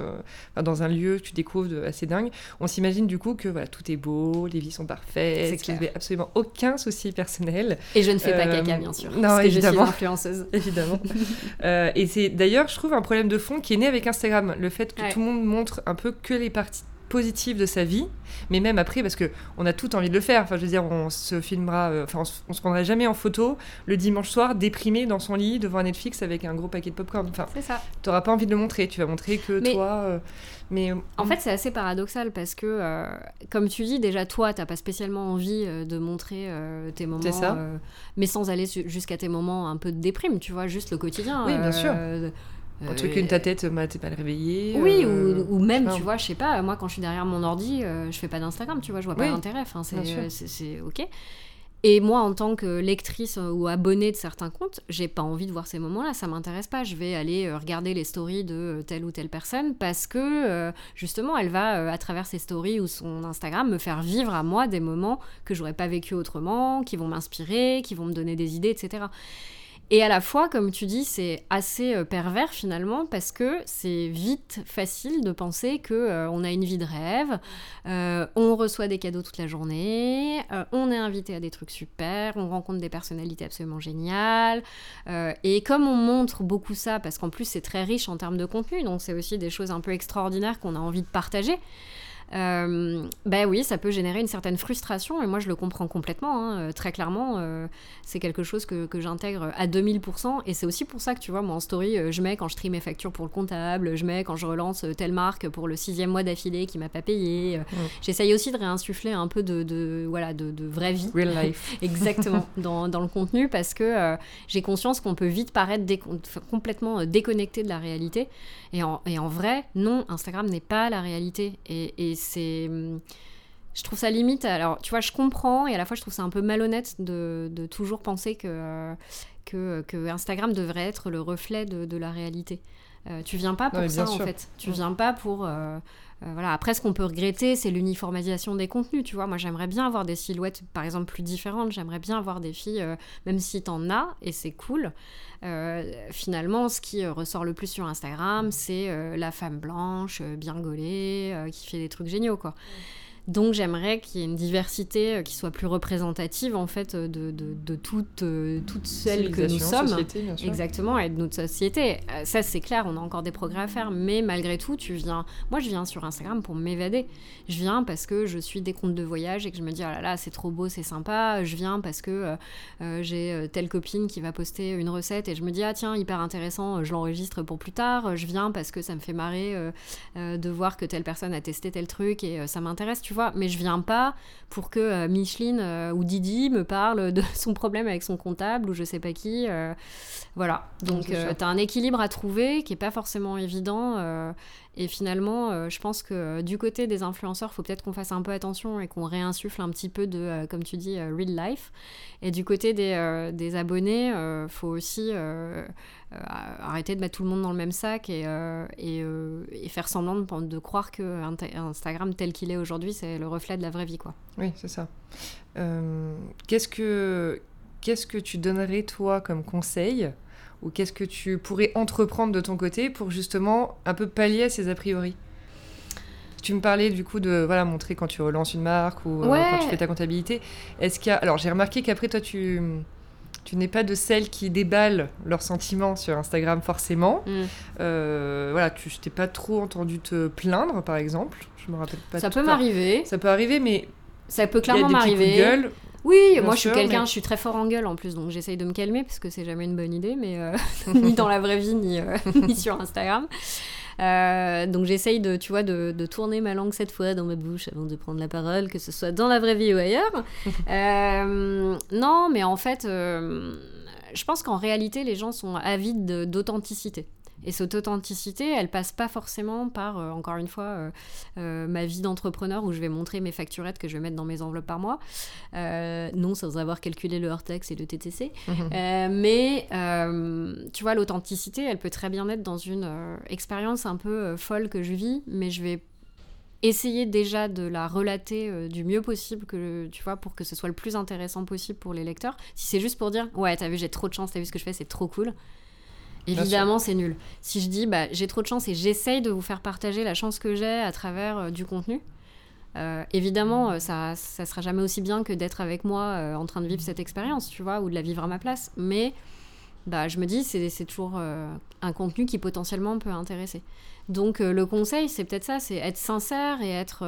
enfin, dans un lieu que tu découvres de- assez dingue, on s'imagine du coup que voilà, tout est beau, les vies sont parfaites, qu'il n'y avait absolument aucun souci personnel. et je ne fais pas caca bien sûr non, évidemment. influenceuse Évidemment. Euh, et c'est d'ailleurs, je trouve, un problème de fond qui est né avec Instagram. Le fait que Ouais. tout le monde montre un peu que les parties positives de sa vie, mais même après, parce que on a tout envie de le faire. Enfin, je veux dire, on se filmera, euh, enfin, on, se- on se prendra jamais en photo le dimanche soir déprimé dans son lit devant un Netflix avec un gros paquet de popcorn. Enfin, c'est ça t'auras pas envie de le montrer. Tu vas montrer que Mais- toi. euh, mais En fait, c'est assez paradoxal parce que, euh, comme tu dis, déjà toi, t'as pas spécialement envie euh, de montrer euh, tes moments, ça. euh, mais sans aller jusqu'à tes moments un peu de déprime, tu vois, juste le quotidien. Oui, bien sûr. Un euh, truc une ta tête, t'es mal réveillé. Oui, euh, ou, ou même, tu vois, je sais pas, moi quand je suis derrière mon ordi, euh, je fais pas d'Instagram, tu vois, je vois pas Oui, l'intérêt, enfin, c'est, ok. Et moi, en tant que lectrice ou abonnée de certains comptes, j'ai pas envie de voir ces moments-là, ça m'intéresse pas. Je vais aller regarder les stories de telle ou telle personne parce que, justement, elle va, à travers ses stories ou son Instagram, me faire vivre à moi des moments que j'aurais pas vécu autrement, qui vont m'inspirer, qui vont me donner des idées, etc. Et à la fois, comme tu dis, c'est assez euh, pervers finalement parce que c'est vite facile de penser que euh, a une vie de rêve, euh, on reçoit des cadeaux toute la journée, on est invité à des trucs super, on rencontre des personnalités absolument géniales. et comme on montre beaucoup ça, parce qu'en plus c'est très riche en termes de contenu, donc c'est aussi des choses un peu extraordinaires qu'on a envie de partager. Euh, ben oui, ça peut générer une certaine frustration et moi je le comprends complètement, hein, euh, très clairement. euh, c'est quelque chose que, que j'intègre à 2000% et c'est aussi pour ça que tu vois, moi en story, je mets quand je trie mes factures pour le comptable, je mets quand je relance telle marque pour le sixième mois d'affilée qui m'a pas payé. euh, J'essaye aussi de réinsuffler un peu de, de- voilà, de, de vraie vie. Real life. Exactement, dans, dans le contenu, parce que j'ai conscience qu'on peut vite paraître complètement déconnecté de la réalité. Et en, et en vrai, non, Instagram n'est pas la réalité. Et, et c'est. Je trouve ça limite. Alors, tu vois, je comprends, et à la fois, je trouve ça un peu malhonnête de, de toujours penser que. euh, que, que, Instagram devrait être le reflet de, de la réalité. tu viens pas pour ça en fait. Tu viens pas pour euh, voilà. Après, ce qu'on peut regretter, c'est l'uniformisation des contenus. Tu vois, moi, j'aimerais bien avoir des silhouettes, par exemple, plus différentes. J'aimerais bien avoir des filles, euh, même si t'en as, et c'est cool. Euh, finalement, ce qui ressort le plus sur Instagram, c'est la femme blanche, bien gaulée, qui fait des trucs géniaux, quoi. Donc j'aimerais qu'il y ait une diversité euh, qui soit plus représentative en fait euh, de, de, de toutes, euh, toutes celles que nous sommes. Société, bien sûr. Exactement, et de notre société. Ça c'est clair, on a encore des progrès à faire, mais malgré tout, tu viens. Moi je viens sur Instagram pour m'évader. Je viens parce que je suis des comptes de voyage et que je me dis oh là là c'est trop beau, c'est sympa. Je viens parce que j'ai telle copine qui va poster une recette et je me dis ah tiens hyper intéressant, je l'enregistre pour plus tard. Je viens parce que ça me fait marrer de voir que telle personne a testé tel truc et ça m'intéresse. Tu mais je viens pas pour que euh, Micheline euh, ou Didi me parle de son problème avec son comptable ou je sais pas qui. Euh, voilà. Donc, tu as un équilibre à trouver qui est pas forcément évident. Et finalement, je pense que du côté des influenceurs, il faut peut-être qu'on fasse un peu attention et qu'on réinsuffle un petit peu de, comme tu dis, real life. Et du côté des, des abonnés, faut aussi euh, arrêter de mettre tout le monde dans le même sac et, euh, euh, et, faire semblant de, de, croire que Instagram tel qu'il est aujourd'hui, c'est le reflet de la vraie vie. Quoi. Oui, c'est ça. qu'est-ce, que, qu'est-ce que tu donnerais, toi, comme conseil ou qu'est-ce que tu pourrais entreprendre de ton côté pour justement un peu pallier à ces a priori? Tu me parlais du coup de voilà montrer quand tu relances une marque ou quand tu fais ta comptabilité. Est-ce qu'il y a alors j'ai remarqué qu'après toi tu tu n'es pas de celles qui déballent leurs sentiments sur Instagram forcément. Mm. Euh, voilà, tu t'es pas trop entendu te plaindre, par exemple. Je me rappelle pas. Ça peut m'arriver. Ça peut arriver, mais ça peut clairement m'arriver. Oui, moi je suis quelqu'un, je suis très fort en gueule en plus, donc j'essaye de me calmer parce que c'est jamais une bonne idée, mais euh, ni dans la vraie vie ni, euh, ni sur Instagram. Euh, donc j'essaye de, tu vois, de, de, tourner ma langue cette fois dans ma bouche avant de prendre la parole, que ce soit dans la vraie vie ou ailleurs. non, mais en fait, je pense qu'en réalité, les gens sont avides d'authenticité. Et cette authenticité, elle passe pas forcément par, euh, encore une fois, euh, euh, ma vie d'entrepreneur où je vais montrer mes facturettes que je vais mettre dans mes enveloppes par mois. non, sans avoir calculé le hors-taxe et le TTC. Mhm. mais, tu vois, l'authenticité, elle peut très bien être dans une expérience un peu folle que je vis, mais je vais essayer déjà de la relater du mieux possible que tu vois pour que ce soit le plus intéressant possible pour les lecteurs si c'est juste pour dire ouais t'as vu j'ai trop de chance t'as vu ce que je fais c'est trop cool Évidemment, c'est nul. Si je dis, bah, j'ai trop de chance et j'essaye de vous faire partager la chance que j'ai à travers euh, du contenu, euh, évidemment, euh, ça, ça sera jamais aussi bien que d'être avec moi en train de vivre cette expérience, tu vois, ou de la vivre à ma place. Mais bah, je me dis, c'est toujours un contenu qui potentiellement peut intéresser. Donc, le conseil, c'est peut-être ça, c'est être sincère et être.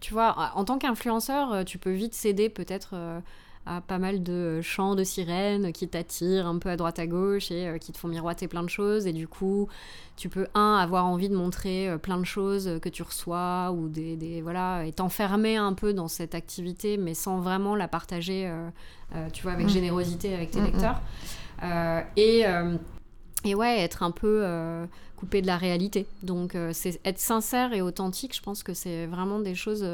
tu vois, en tant qu'influenceur, tu peux vite céder peut-être à pas mal de chants de sirènes qui t'attirent un peu à droite à gauche et euh, qui te font miroiter plein de choses. Et du coup, tu peux, un, avoir envie de montrer euh, plein de choses que tu reçois ou des. des voilà, et t'enfermer un peu dans cette activité, mais sans vraiment la partager, euh, tu vois, avec mmh. générosité avec tes mmh, mmh. lecteurs. et. et ouais, être un peu coupé de la réalité. Donc, c'est être sincère et authentique, je pense que c'est vraiment des choses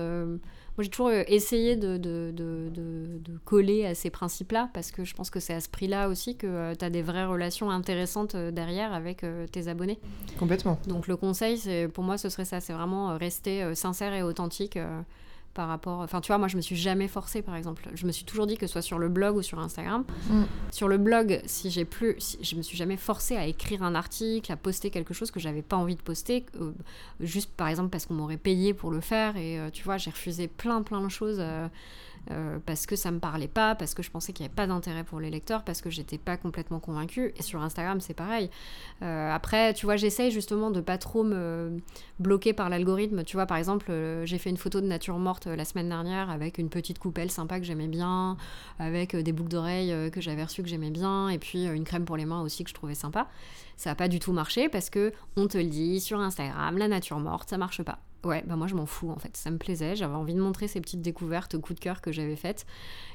moi, j'ai toujours euh, essayé de, de, de, de, coller à ces principes-là, parce que je pense que c'est à ce prix-là aussi que euh, tu as des vraies relations intéressantes euh, derrière avec tes abonnés. Complètement. Donc le conseil, pour moi, ce serait ça, c'est vraiment rester sincère et authentique par rapport. Enfin, tu vois, moi, je me suis jamais forcée, par exemple. Je me suis toujours dit que ce soit sur le blog ou sur Instagram. Mm. Sur le blog, si j'ai plus. Si, je me suis jamais forcée à écrire un article, à poster quelque chose que j'avais pas envie de poster, euh, juste par exemple parce qu'on m'aurait payé pour le faire. Et euh, tu vois, j'ai refusé plein, plein de choses. Euh, euh, parce que ça me parlait pas, parce que je pensais qu'il n'y avait pas d'intérêt pour les lecteurs, parce que j'étais pas complètement convaincue. Et sur Instagram, c'est pareil. Euh, après, tu vois, j'essaye justement de pas trop me bloquer par l'algorithme. Tu vois, par exemple, euh, j'ai fait une photo de nature morte la semaine dernière avec une petite coupelle sympa que j'aimais bien, avec des boucles d'oreilles que j'avais reçues que j'aimais bien, et puis une crème pour les mains aussi que je trouvais sympa. Ça n'a pas du tout marché parce que on te le dit sur Instagram, la nature morte, ça marche pas. Ouais, bah moi je m'en fous en fait. Ça me plaisait, j'avais envie de montrer ces petites découvertes, coup de cœur que j'avais faites.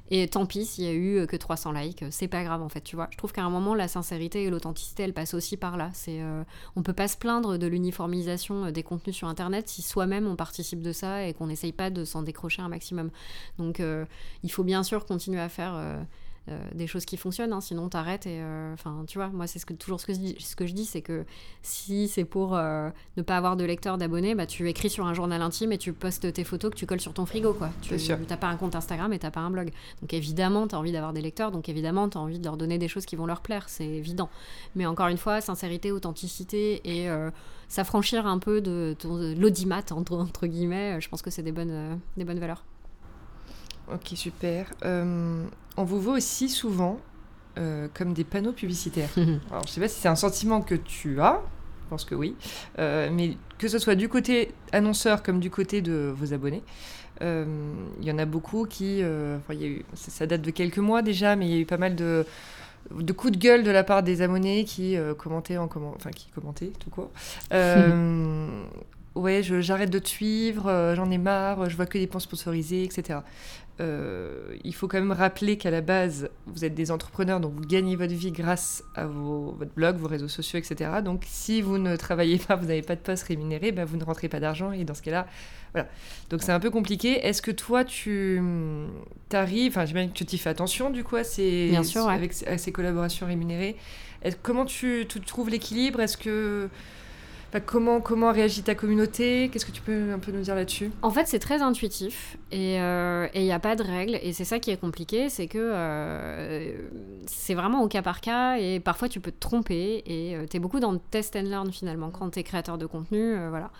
Et tant pis s'il y a eu que 300 likes, c'est pas grave en fait, tu vois. Je trouve qu'à un moment, la sincérité et l'authenticité, elles passent aussi par là. C'est, euh, on peut pas se plaindre de l'uniformisation euh, des contenus sur Internet si soi-même on participe de ça et qu'on n'essaye pas de s'en décrocher un maximum. Donc euh, il faut bien sûr continuer à faire euh, des choses qui fonctionnent, hein, sinon t'arrêtes et euh, enfin tu vois, moi c'est ce que, toujours ce que, je dis, ce que je dis, c'est que si c'est pour euh, ne pas avoir de lecteurs, d'abonnés, bah, tu écris sur un journal intime et tu postes tes photos que tu colles sur ton frigo quoi. Tu n'as pas un compte Instagram et t'as pas un blog. Donc évidemment t'as envie d'avoir des lecteurs, donc évidemment t'as envie de leur donner des choses qui vont leur plaire, c'est évident. Mais encore une fois, sincérité, authenticité et s'affranchir un peu de, l'audimat entre, entre, guillemets, je pense que c'est des bonnes, des bonnes valeurs. Ok, super. Euh, on vous voit aussi souvent euh, comme des panneaux publicitaires. Alors, je sais pas si c'est un sentiment que tu as, je pense que oui, euh, mais que ce soit du côté annonceur comme du côté de vos abonnés, il y en a beaucoup qui, enfin, y a eu, ça, date de quelques mois déjà, mais il y a eu pas mal de, de coups de gueule de la part des abonnés qui commentaient en comment, enfin qui commentaient tout quoi. ouais, j'arrête de te suivre, j'en ai marre, je vois que des plans sponsorisés, etc. Euh, il faut quand même rappeler qu'à la base, vous êtes des entrepreneurs, donc vous gagnez votre vie grâce à vos, votre blog, vos réseaux sociaux, etc. Donc si vous ne travaillez pas, vous n'avez pas de poste rémunéré, ben, vous ne rentrez pas d'argent et dans ce cas-là, voilà. Donc c'est un peu compliqué. Est-ce que toi, tu t'arrives, enfin j'imagine que tu t'y fais attention du coup à ces, Bien sûr, avec, à ces collaborations rémunérées. comment tu, tu trouves l'équilibre? Est-ce que comment, comment réagit ta communauté? Qu'est-ce que tu peux un peu nous dire là-dessus? En fait, c'est très intuitif et il euh, n'y a pas de règles. Et c'est ça qui est compliqué, c'est que euh, c'est vraiment au cas par cas et parfois tu peux te tromper et euh, tu es beaucoup dans le test and learn finalement quand tu es créateur de contenu. voilà.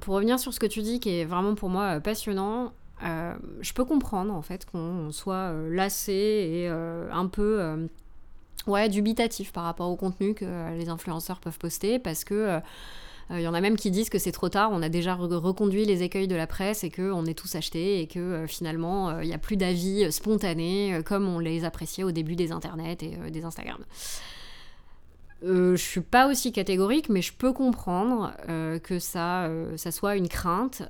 pour revenir sur ce que tu dis, qui est vraiment pour moi passionnant, je peux comprendre en fait qu'on soit lassé et un peu ouais, dubitatif par rapport au contenu que euh, les influenceurs peuvent poster parce que euh, il y en a même qui disent que c'est trop tard, on a déjà reconduit les écueils de la presse et qu'on est tous achetés et que euh, finalement il n'y a plus d'avis spontanés comme on les appréciait au début des internets et des Instagram. Euh, je suis pas aussi catégorique, mais je peux comprendre euh, que ça, euh, ça soit une crainte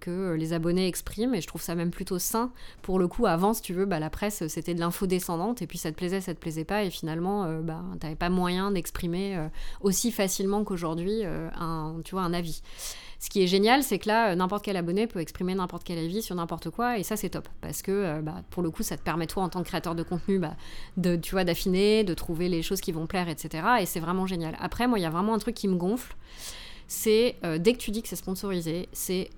que les abonnés expriment, et je trouve ça même plutôt sain. Pour le coup, avant, si tu veux, bah, la presse, c'était de l'info descendante, et puis ça te plaisait, ça te plaisait pas, et finalement, bah, tu n'avais pas moyen d'exprimer aussi facilement qu'aujourd'hui un, un avis. Ce qui est génial, c'est que là, n'importe quel abonné peut exprimer n'importe quel avis sur n'importe quoi, et ça, c'est top. Parce que, euh, bah, pour le coup, ça te permet, toi, en tant que créateur de contenu, bah, de, tu vois, d'affiner, de trouver les choses qui vont plaire, etc. Et c'est vraiment génial. Après, moi, il y a vraiment un truc qui me gonfle, c'est euh, dès que tu dis que c'est sponsorisé, c'est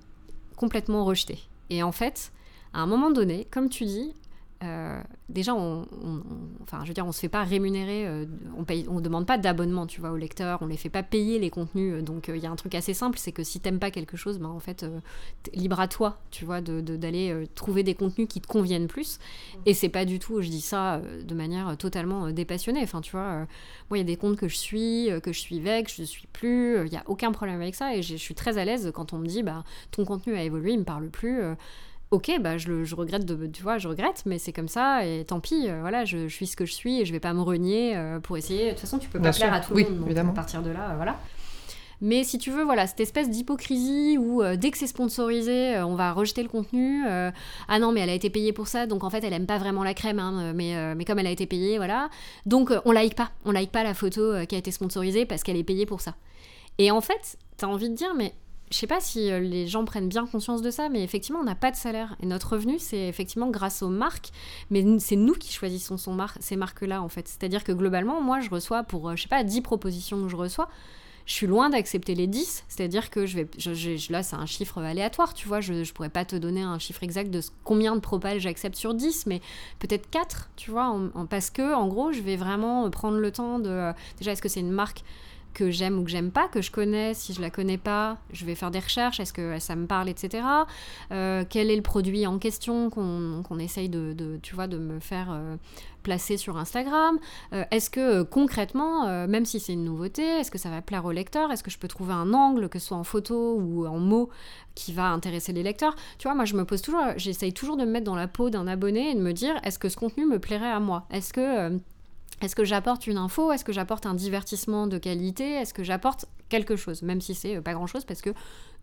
complètement rejeté. Et en fait, à un moment donné, comme tu dis, euh, déjà, on, enfin, je veux dire, on se fait pas rémunérer, euh, on paye, on demande pas d'abonnement, tu vois, aux lecteurs, on les fait pas payer les contenus. Euh, donc, il y a un truc assez simple, c'est que si t'aimes pas quelque chose, ben, en fait, libre à toi, tu vois, d'aller de, trouver des contenus qui te conviennent plus. Mmh. Et c'est pas du tout, je dis ça de manière totalement dépassionnée. Enfin, tu vois, moi, il y a des comptes que je suis, que je suivais, que je ne suis plus. Il y a aucun problème avec ça, et je suis très à l'aise quand on me dit, bah, ton contenu a évolué, il me parle plus ok, bah je, je, regrette de, tu vois, je regrette, mais c'est comme ça et tant pis. Euh, voilà, je, suis ce que je suis et je vais pas me renier euh, pour essayer. De toute façon, tu peux pas plaire à tout le monde. évidemment. à partir de là, euh, voilà. Mais si tu veux, voilà, cette espèce d'hypocrisie où dès que c'est sponsorisé, on va rejeter le contenu. ah non, mais elle a été payée pour ça, donc en fait, elle aime pas vraiment la crème, hein, mais, mais comme elle a été payée, voilà. Donc on like pas, on like pas la photo qui a été sponsorisée parce qu'elle est payée pour ça. Et en fait, t'as envie de dire, mais je sais pas si euh, les gens prennent bien conscience de ça, mais effectivement, on n'a pas de salaire. Et notre revenu, c'est effectivement grâce aux marques, mais c'est nous qui choisissons son ces marques-là, en fait. C'est-à-dire que globalement, moi, je reçois pour, euh, je sais pas, 10 propositions que je reçois, je suis loin d'accepter les 10, c'est-à-dire que je vais, là c'est un chiffre aléatoire, tu vois, je, ne pourrais pas te donner un chiffre exact de combien de propales j'accepte sur 10, mais peut-être 4, tu vois, parce que en gros je vais vraiment prendre le temps de, euh, déjà est-ce que c'est une marque que j'aime ou que j'aime pas, que je connais, si je la connais pas, je vais faire des recherches, est-ce que ça me parle, etc. Euh, quel est le produit en question qu'on essaye de, tu vois, de me faire euh, placer sur Instagram? Euh, Est-ce que concrètement, même si c'est une nouveauté, est-ce que ça va plaire aux lecteurs Est-ce que je peux trouver un angle, que ce soit en photo ou en mots, qui va intéresser les lecteurs? Tu vois, moi je me pose toujours, j'essaye toujours de me mettre dans la peau d'un abonné et de me dire, est-ce que ce contenu me plairait à moi? Est-ce que est-ce que j'apporte une info? Est-ce que j'apporte un divertissement de qualité? Est-ce que j'apporte quelque chose, même si c'est pas grand-chose, parce que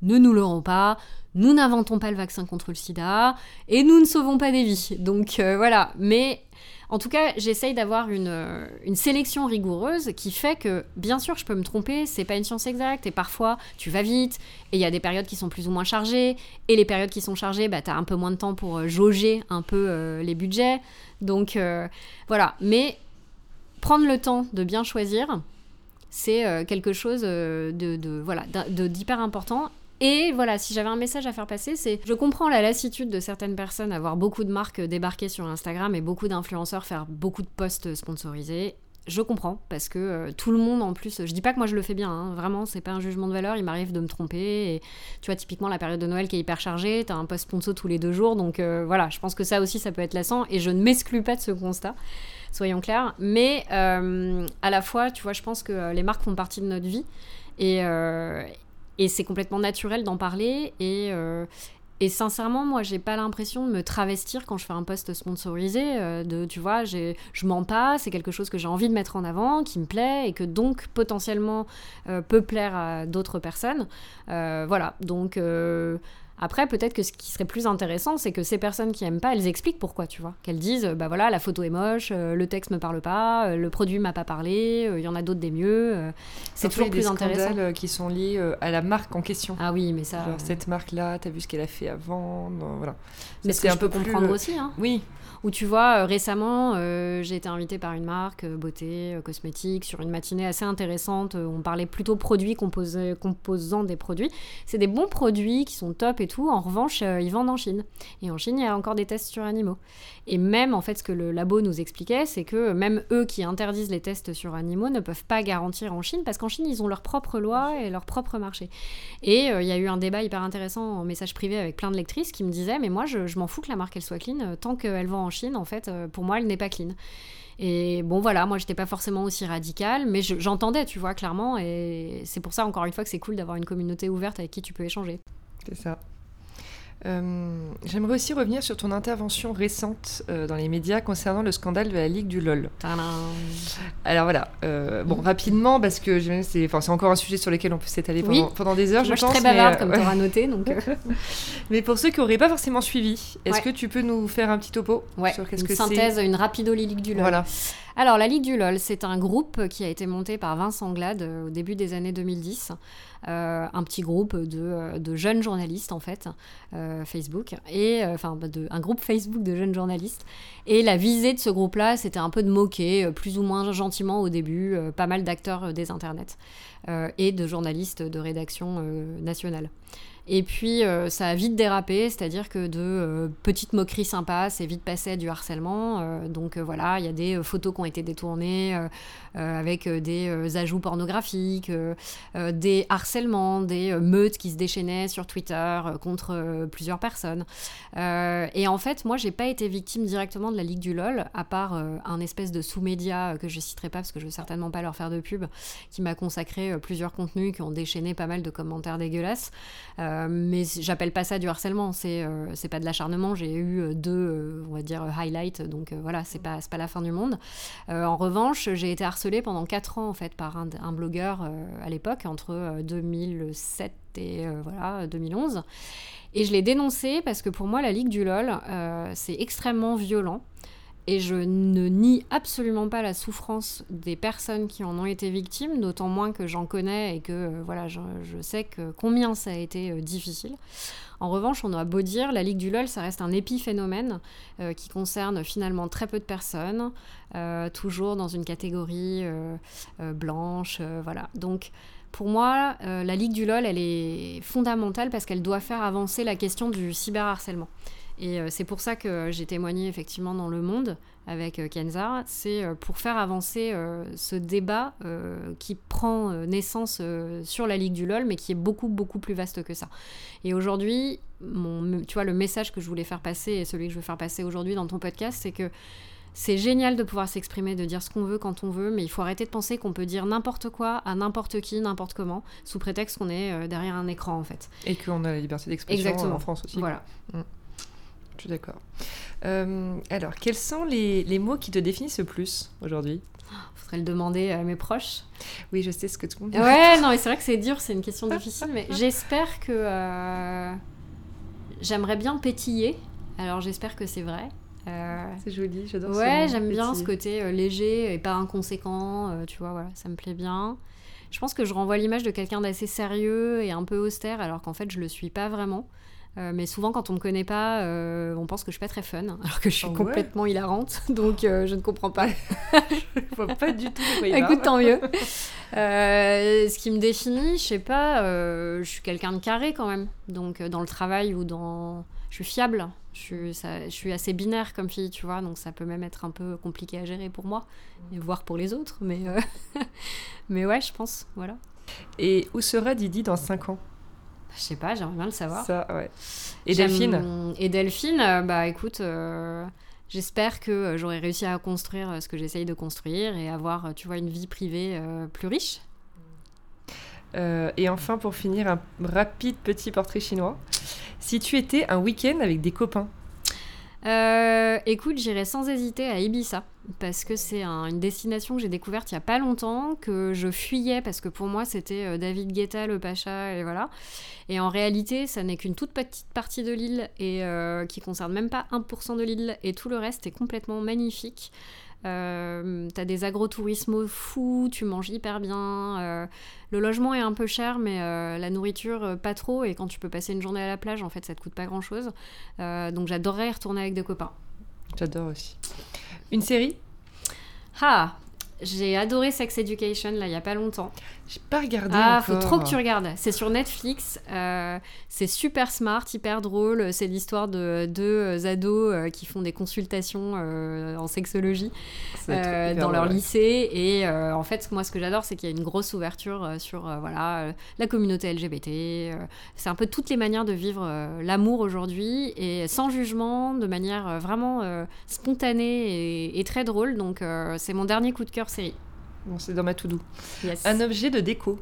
ne nous l'aurons pas, nous n'inventons pas le vaccin contre le sida, et nous ne sauvons pas des vies. Donc voilà, mais en tout cas, j'essaye d'avoir euh, une, sélection rigoureuse qui fait que, bien sûr, je peux me tromper, c'est pas une science exacte, et parfois, tu vas vite, et il y a des périodes qui sont plus ou moins chargées, et les périodes qui sont chargées, bah, tu as un peu moins de temps pour euh, jauger un peu euh, les budgets. Donc, voilà. Mais prendre le temps de bien choisir, c'est quelque chose de, voilà d'hyper important et voilà, si j'avais un message à faire passer, c'est je comprends la lassitude de certaines personnes à voir beaucoup de marques débarquer sur Instagram et beaucoup d'influenceurs faire beaucoup de posts sponsorisés. Je comprends parce que euh, tout le monde en plus, je dis pas que moi je le fais bien, hein, vraiment c'est pas un jugement de valeur, il m'arrive de me tromper et tu vois typiquement la période de Noël qui est hyper chargée, t'as un post sponsor tous les deux jours donc euh, voilà, je pense que ça aussi ça peut être lassant et je ne m'exclus pas de ce constat, soyons clairs, mais euh, à la fois tu vois je pense que les marques font partie de notre vie et, et c'est complètement naturel d'en parler. Et, euh, sincèrement, moi, j'ai pas l'impression de me travestir quand je fais un post sponsorisé. Euh, de, tu vois, je mens pas, c'est quelque chose que j'ai envie de mettre en avant, qui me plaît et que donc potentiellement euh, peut plaire à d'autres personnes. voilà, donc après, peut-être que ce qui serait plus intéressant, c'est que ces personnes qui aiment pas, elles expliquent pourquoi, tu vois. Qu'elles disent, bah voilà, la photo est moche, euh, le texte me parle pas, euh, le produit m'a pas parlé, euh, il y en a d'autres des mieux. c'est toujours plus intéressant. qui sont liés à la marque en question. Ah oui, mais ça. Genre, cette marque-là, t'as vu ce qu'elle a fait avant, voilà. Mais c'est un peu comprendre aussi, hein. Oui. Ou tu vois, récemment, j'ai été invitée par une marque beauté, cosmétique, sur une matinée assez intéressante. on parlait plutôt produits, composants des produits. C'est des bons produits qui sont top et en revanche, euh, ils vendent en Chine. Et en Chine, il y a encore des tests sur animaux. Et même, en fait, ce que le labo nous expliquait, c'est que même eux qui interdisent les tests sur animaux ne peuvent pas garantir en Chine, parce qu'en Chine, ils ont leur propre loi et leur propre marché. Et euh, il y a eu un débat hyper intéressant en message privé avec plein de lectrices qui me disaient, mais moi, je, m'en fous que la marque, elle soit clean. Euh, tant qu'elle vend en Chine, en fait, pour moi, elle n'est pas clean. Et bon, voilà, moi, j'étais pas forcément aussi radicale, mais j'entendais, tu vois, clairement. Et c'est pour ça, encore une fois, que c'est cool d'avoir une communauté ouverte avec qui tu peux échanger. C'est ça. Euh, j'aimerais aussi revenir sur ton intervention récente euh, dans les médias concernant le scandale de la Ligue du LOL. Alors voilà, euh, bon, rapidement, parce que c'est encore un sujet sur lequel on peut s'étaler pendant, des heures, Moi, je, pense. Je suis très bavarde, comme tu auras noté. Donc... mais pour ceux qui n'auraient pas forcément suivi, est-ce que tu peux nous faire un petit topo sur qu'est-ce que synthèse, une rapido Ligue du LOL. Voilà. Alors, la Ligue du LOL, c'est un groupe qui a été monté par Vincent Glade au début des années 2010. Euh, un petit groupe de, euh, de, jeunes journalistes en fait, euh, Facebook, et enfin de, un groupe Facebook de jeunes journalistes. Et la visée de ce groupe-là, c'était un peu de moquer, plus ou moins gentiment au début, pas mal d'acteurs des internets et de journalistes de rédaction nationale. Et puis, euh, ça a vite dérapé, c'est-à-dire que de euh, petites moqueries sympas, c'est vite passé du harcèlement. Euh, donc voilà, il y a des photos qui ont été détournées avec des ajouts pornographiques, des harcèlements, des meutes qui se déchaînaient sur Twitter contre plusieurs personnes. et en fait, moi, j'ai pas été victime directement de la Ligue du LOL, à part un espèce de sous-média que je citerai pas parce que je veux certainement pas leur faire de pub, qui m'a consacré plusieurs contenus qui ont déchaîné pas mal de commentaires dégueulasses. Mais j'appelle pas ça du harcèlement, c'est euh, pas de l'acharnement. J'ai eu euh, deux, on va dire, highlights, donc voilà, c'est pas, pas la fin du monde. en revanche, j'ai été harcelée pendant 4 ans en fait par un, un blogueur à l'époque, entre 2007 et voilà, 2011. Et je l'ai dénoncé parce que pour moi, la Ligue du LOL, c'est extrêmement violent. Et je ne nie absolument pas la souffrance des personnes qui en ont été victimes, d'autant moins que j'en connais et que euh, voilà, je, sais que combien ça a été euh, difficile. En revanche, on a beau dire, la Ligue du LOL, ça reste un épiphénomène euh, qui concerne finalement très peu de personnes, toujours dans une catégorie blanche, voilà. Donc, pour moi, la Ligue du LOL, elle est fondamentale parce qu'elle doit faire avancer la question du cyberharcèlement. Et euh, c'est pour ça que j'ai témoigné effectivement dans Le Monde avec euh, Kenza. C'est euh, pour faire avancer ce débat qui prend naissance sur la Ligue du LOL, mais qui est beaucoup, beaucoup plus vaste que ça. Et aujourd'hui, tu vois, le message que je voulais faire passer et celui que je veux faire passer aujourd'hui dans ton podcast, c'est que c'est génial de pouvoir s'exprimer, de dire ce qu'on veut quand on veut, mais il faut arrêter de penser qu'on peut dire n'importe quoi à n'importe qui, n'importe comment, sous prétexte qu'on est derrière un écran en fait. Et qu'on a la liberté d'expression en France aussi. Voilà. Mm suis d'accord. Euh, alors, quels sont les, mots qui te définissent le plus aujourd'hui? Faudrait le demander à mes proches. Oui, je sais ce que tout le monde Ouais, non, mais c'est vrai que c'est dur, c'est une question difficile, mais j'espère que euh, j'aimerais bien pétiller. Alors j'espère que c'est vrai. Euh, c'est joli, j'adore Ouais, j'aime bien ce côté léger et pas inconséquent, tu vois, voilà, ça me plaît bien. Je pense que je renvoie l'image de quelqu'un d'assez sérieux et un peu austère, alors qu'en fait je le suis pas vraiment. Euh, mais souvent, quand on me connaît pas, euh, on pense que je suis pas très fun, alors que je suis ah complètement hilarante. Donc, euh, je ne comprends pas. je vois pas du tout quoi Écoute, tant mieux. ce qui me définit, je sais pas, je suis quelqu'un de carré quand même. Donc, dans le travail ou dans. Je suis fiable. Je suis, ça, je suis assez binaire comme fille, tu vois. Donc, ça peut même être un peu compliqué à gérer pour moi, et voire pour les autres. Mais, mais ouais, je pense. Voilà. Et où sera Didi dans 5 ans? Je sais pas, j'aimerais bien le savoir. Ça, ouais. Et Delphine Et Delphine, euh, bah écoute, euh, j'espère que euh, j'aurai réussi à construire ce que j'essaye de construire et avoir, tu vois, une vie privée plus riche. et enfin, pour finir, un rapide petit portrait chinois. Si tu étais un week-end avec des copains, euh, écoute, j'irai sans hésiter à Ibiza parce que c'est une destination que j'ai découverte il y a pas longtemps, que je fuyais parce que pour moi c'était euh, David Guetta, le Pacha et voilà. Et en réalité, ça n'est qu'une toute petite partie de l'île et euh, qui concerne même pas 1% de l'île et tout le reste est complètement magnifique. Euh, t'as des agrotourismes fous, tu manges hyper bien. Euh, le logement est un peu cher, mais euh, la nourriture pas trop. Et quand tu peux passer une journée à la plage, en fait, ça te coûte pas grand chose. donc j'adorerais y retourner avec des copains. J'adore aussi. Une série? Ah j'ai adoré Sex Education là il y a pas longtemps. J'ai pas regardé. Ah, faut trop que tu regardes. C'est sur Netflix. Euh, c'est super smart, hyper drôle. C'est l'histoire de deux ados euh, qui font des consultations euh, en sexologie dans leur lycée. Et en fait, moi, ce que j'adore, c'est qu'il y a une grosse ouverture sur voilà la communauté LGBT. c'est un peu toutes les manières de vivre l'amour aujourd'hui et sans jugement, de manière vraiment spontanée et, et, très drôle. Donc, c'est mon dernier coup de cœur série. Bon, c'est dans ma to do. Un objet de déco.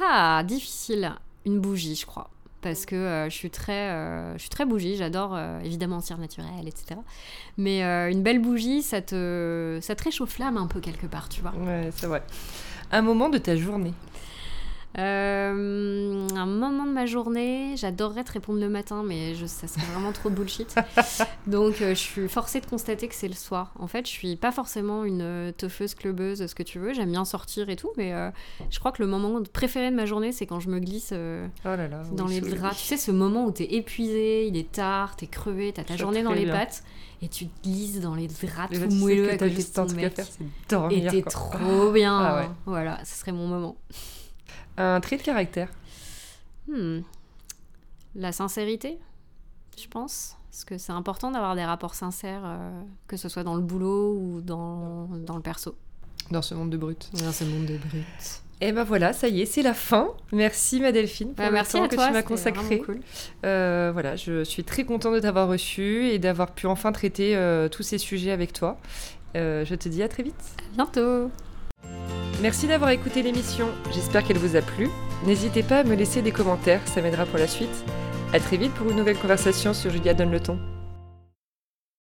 Ah, difficile. Une bougie, je crois. Parce que euh, je, suis très, euh, je suis très bougie, j'adore euh, évidemment cire naturelle, etc. Mais une belle bougie, ça te, ça te réchauffe l'âme un peu quelque part, tu vois. Ouais, c'est vrai. Un moment de ta journée. Euh, un moment de ma journée, j'adorerais te répondre le matin, mais je, ça serait vraiment trop bullshit. Donc euh, je suis forcée de constater que c'est le soir. En fait, je suis pas forcément une euh, teufeuse, clubeuse, ce que tu veux. J'aime bien sortir et tout, mais je crois que le moment préféré de ma journée, c'est quand je me glisse oh dans les draps. Tu sais, ce moment où t'es épuisé, il est tard, t'es crevé, t'as ta journée dans les pattes et tu te glisses dans les draps tout moelleux à côté de ton mec. et t'es trop bien. Ah voilà, ce serait mon moment. Un trait de caractère hmm. La sincérité, je pense. Parce que c'est important d'avoir des rapports sincères, euh, que ce soit dans le boulot ou dans, dans, le perso. Dans ce monde de brut. Dans ce monde de brut. Et eh ben voilà, ça y est, c'est la fin. Merci ma Delphine pour merci le temps que tu m'as consacré. Cool. Euh, voilà, je suis très contente de t'avoir reçu et d'avoir pu enfin traiter euh, tous ces sujets avec toi. je te dis à très vite. À bientôt. Merci d'avoir écouté l'émission, j'espère qu'elle vous a plu. N'hésitez pas à me laisser des commentaires, ça m'aidera pour la suite. A très vite pour une nouvelle conversation sur Julia Donne le ton.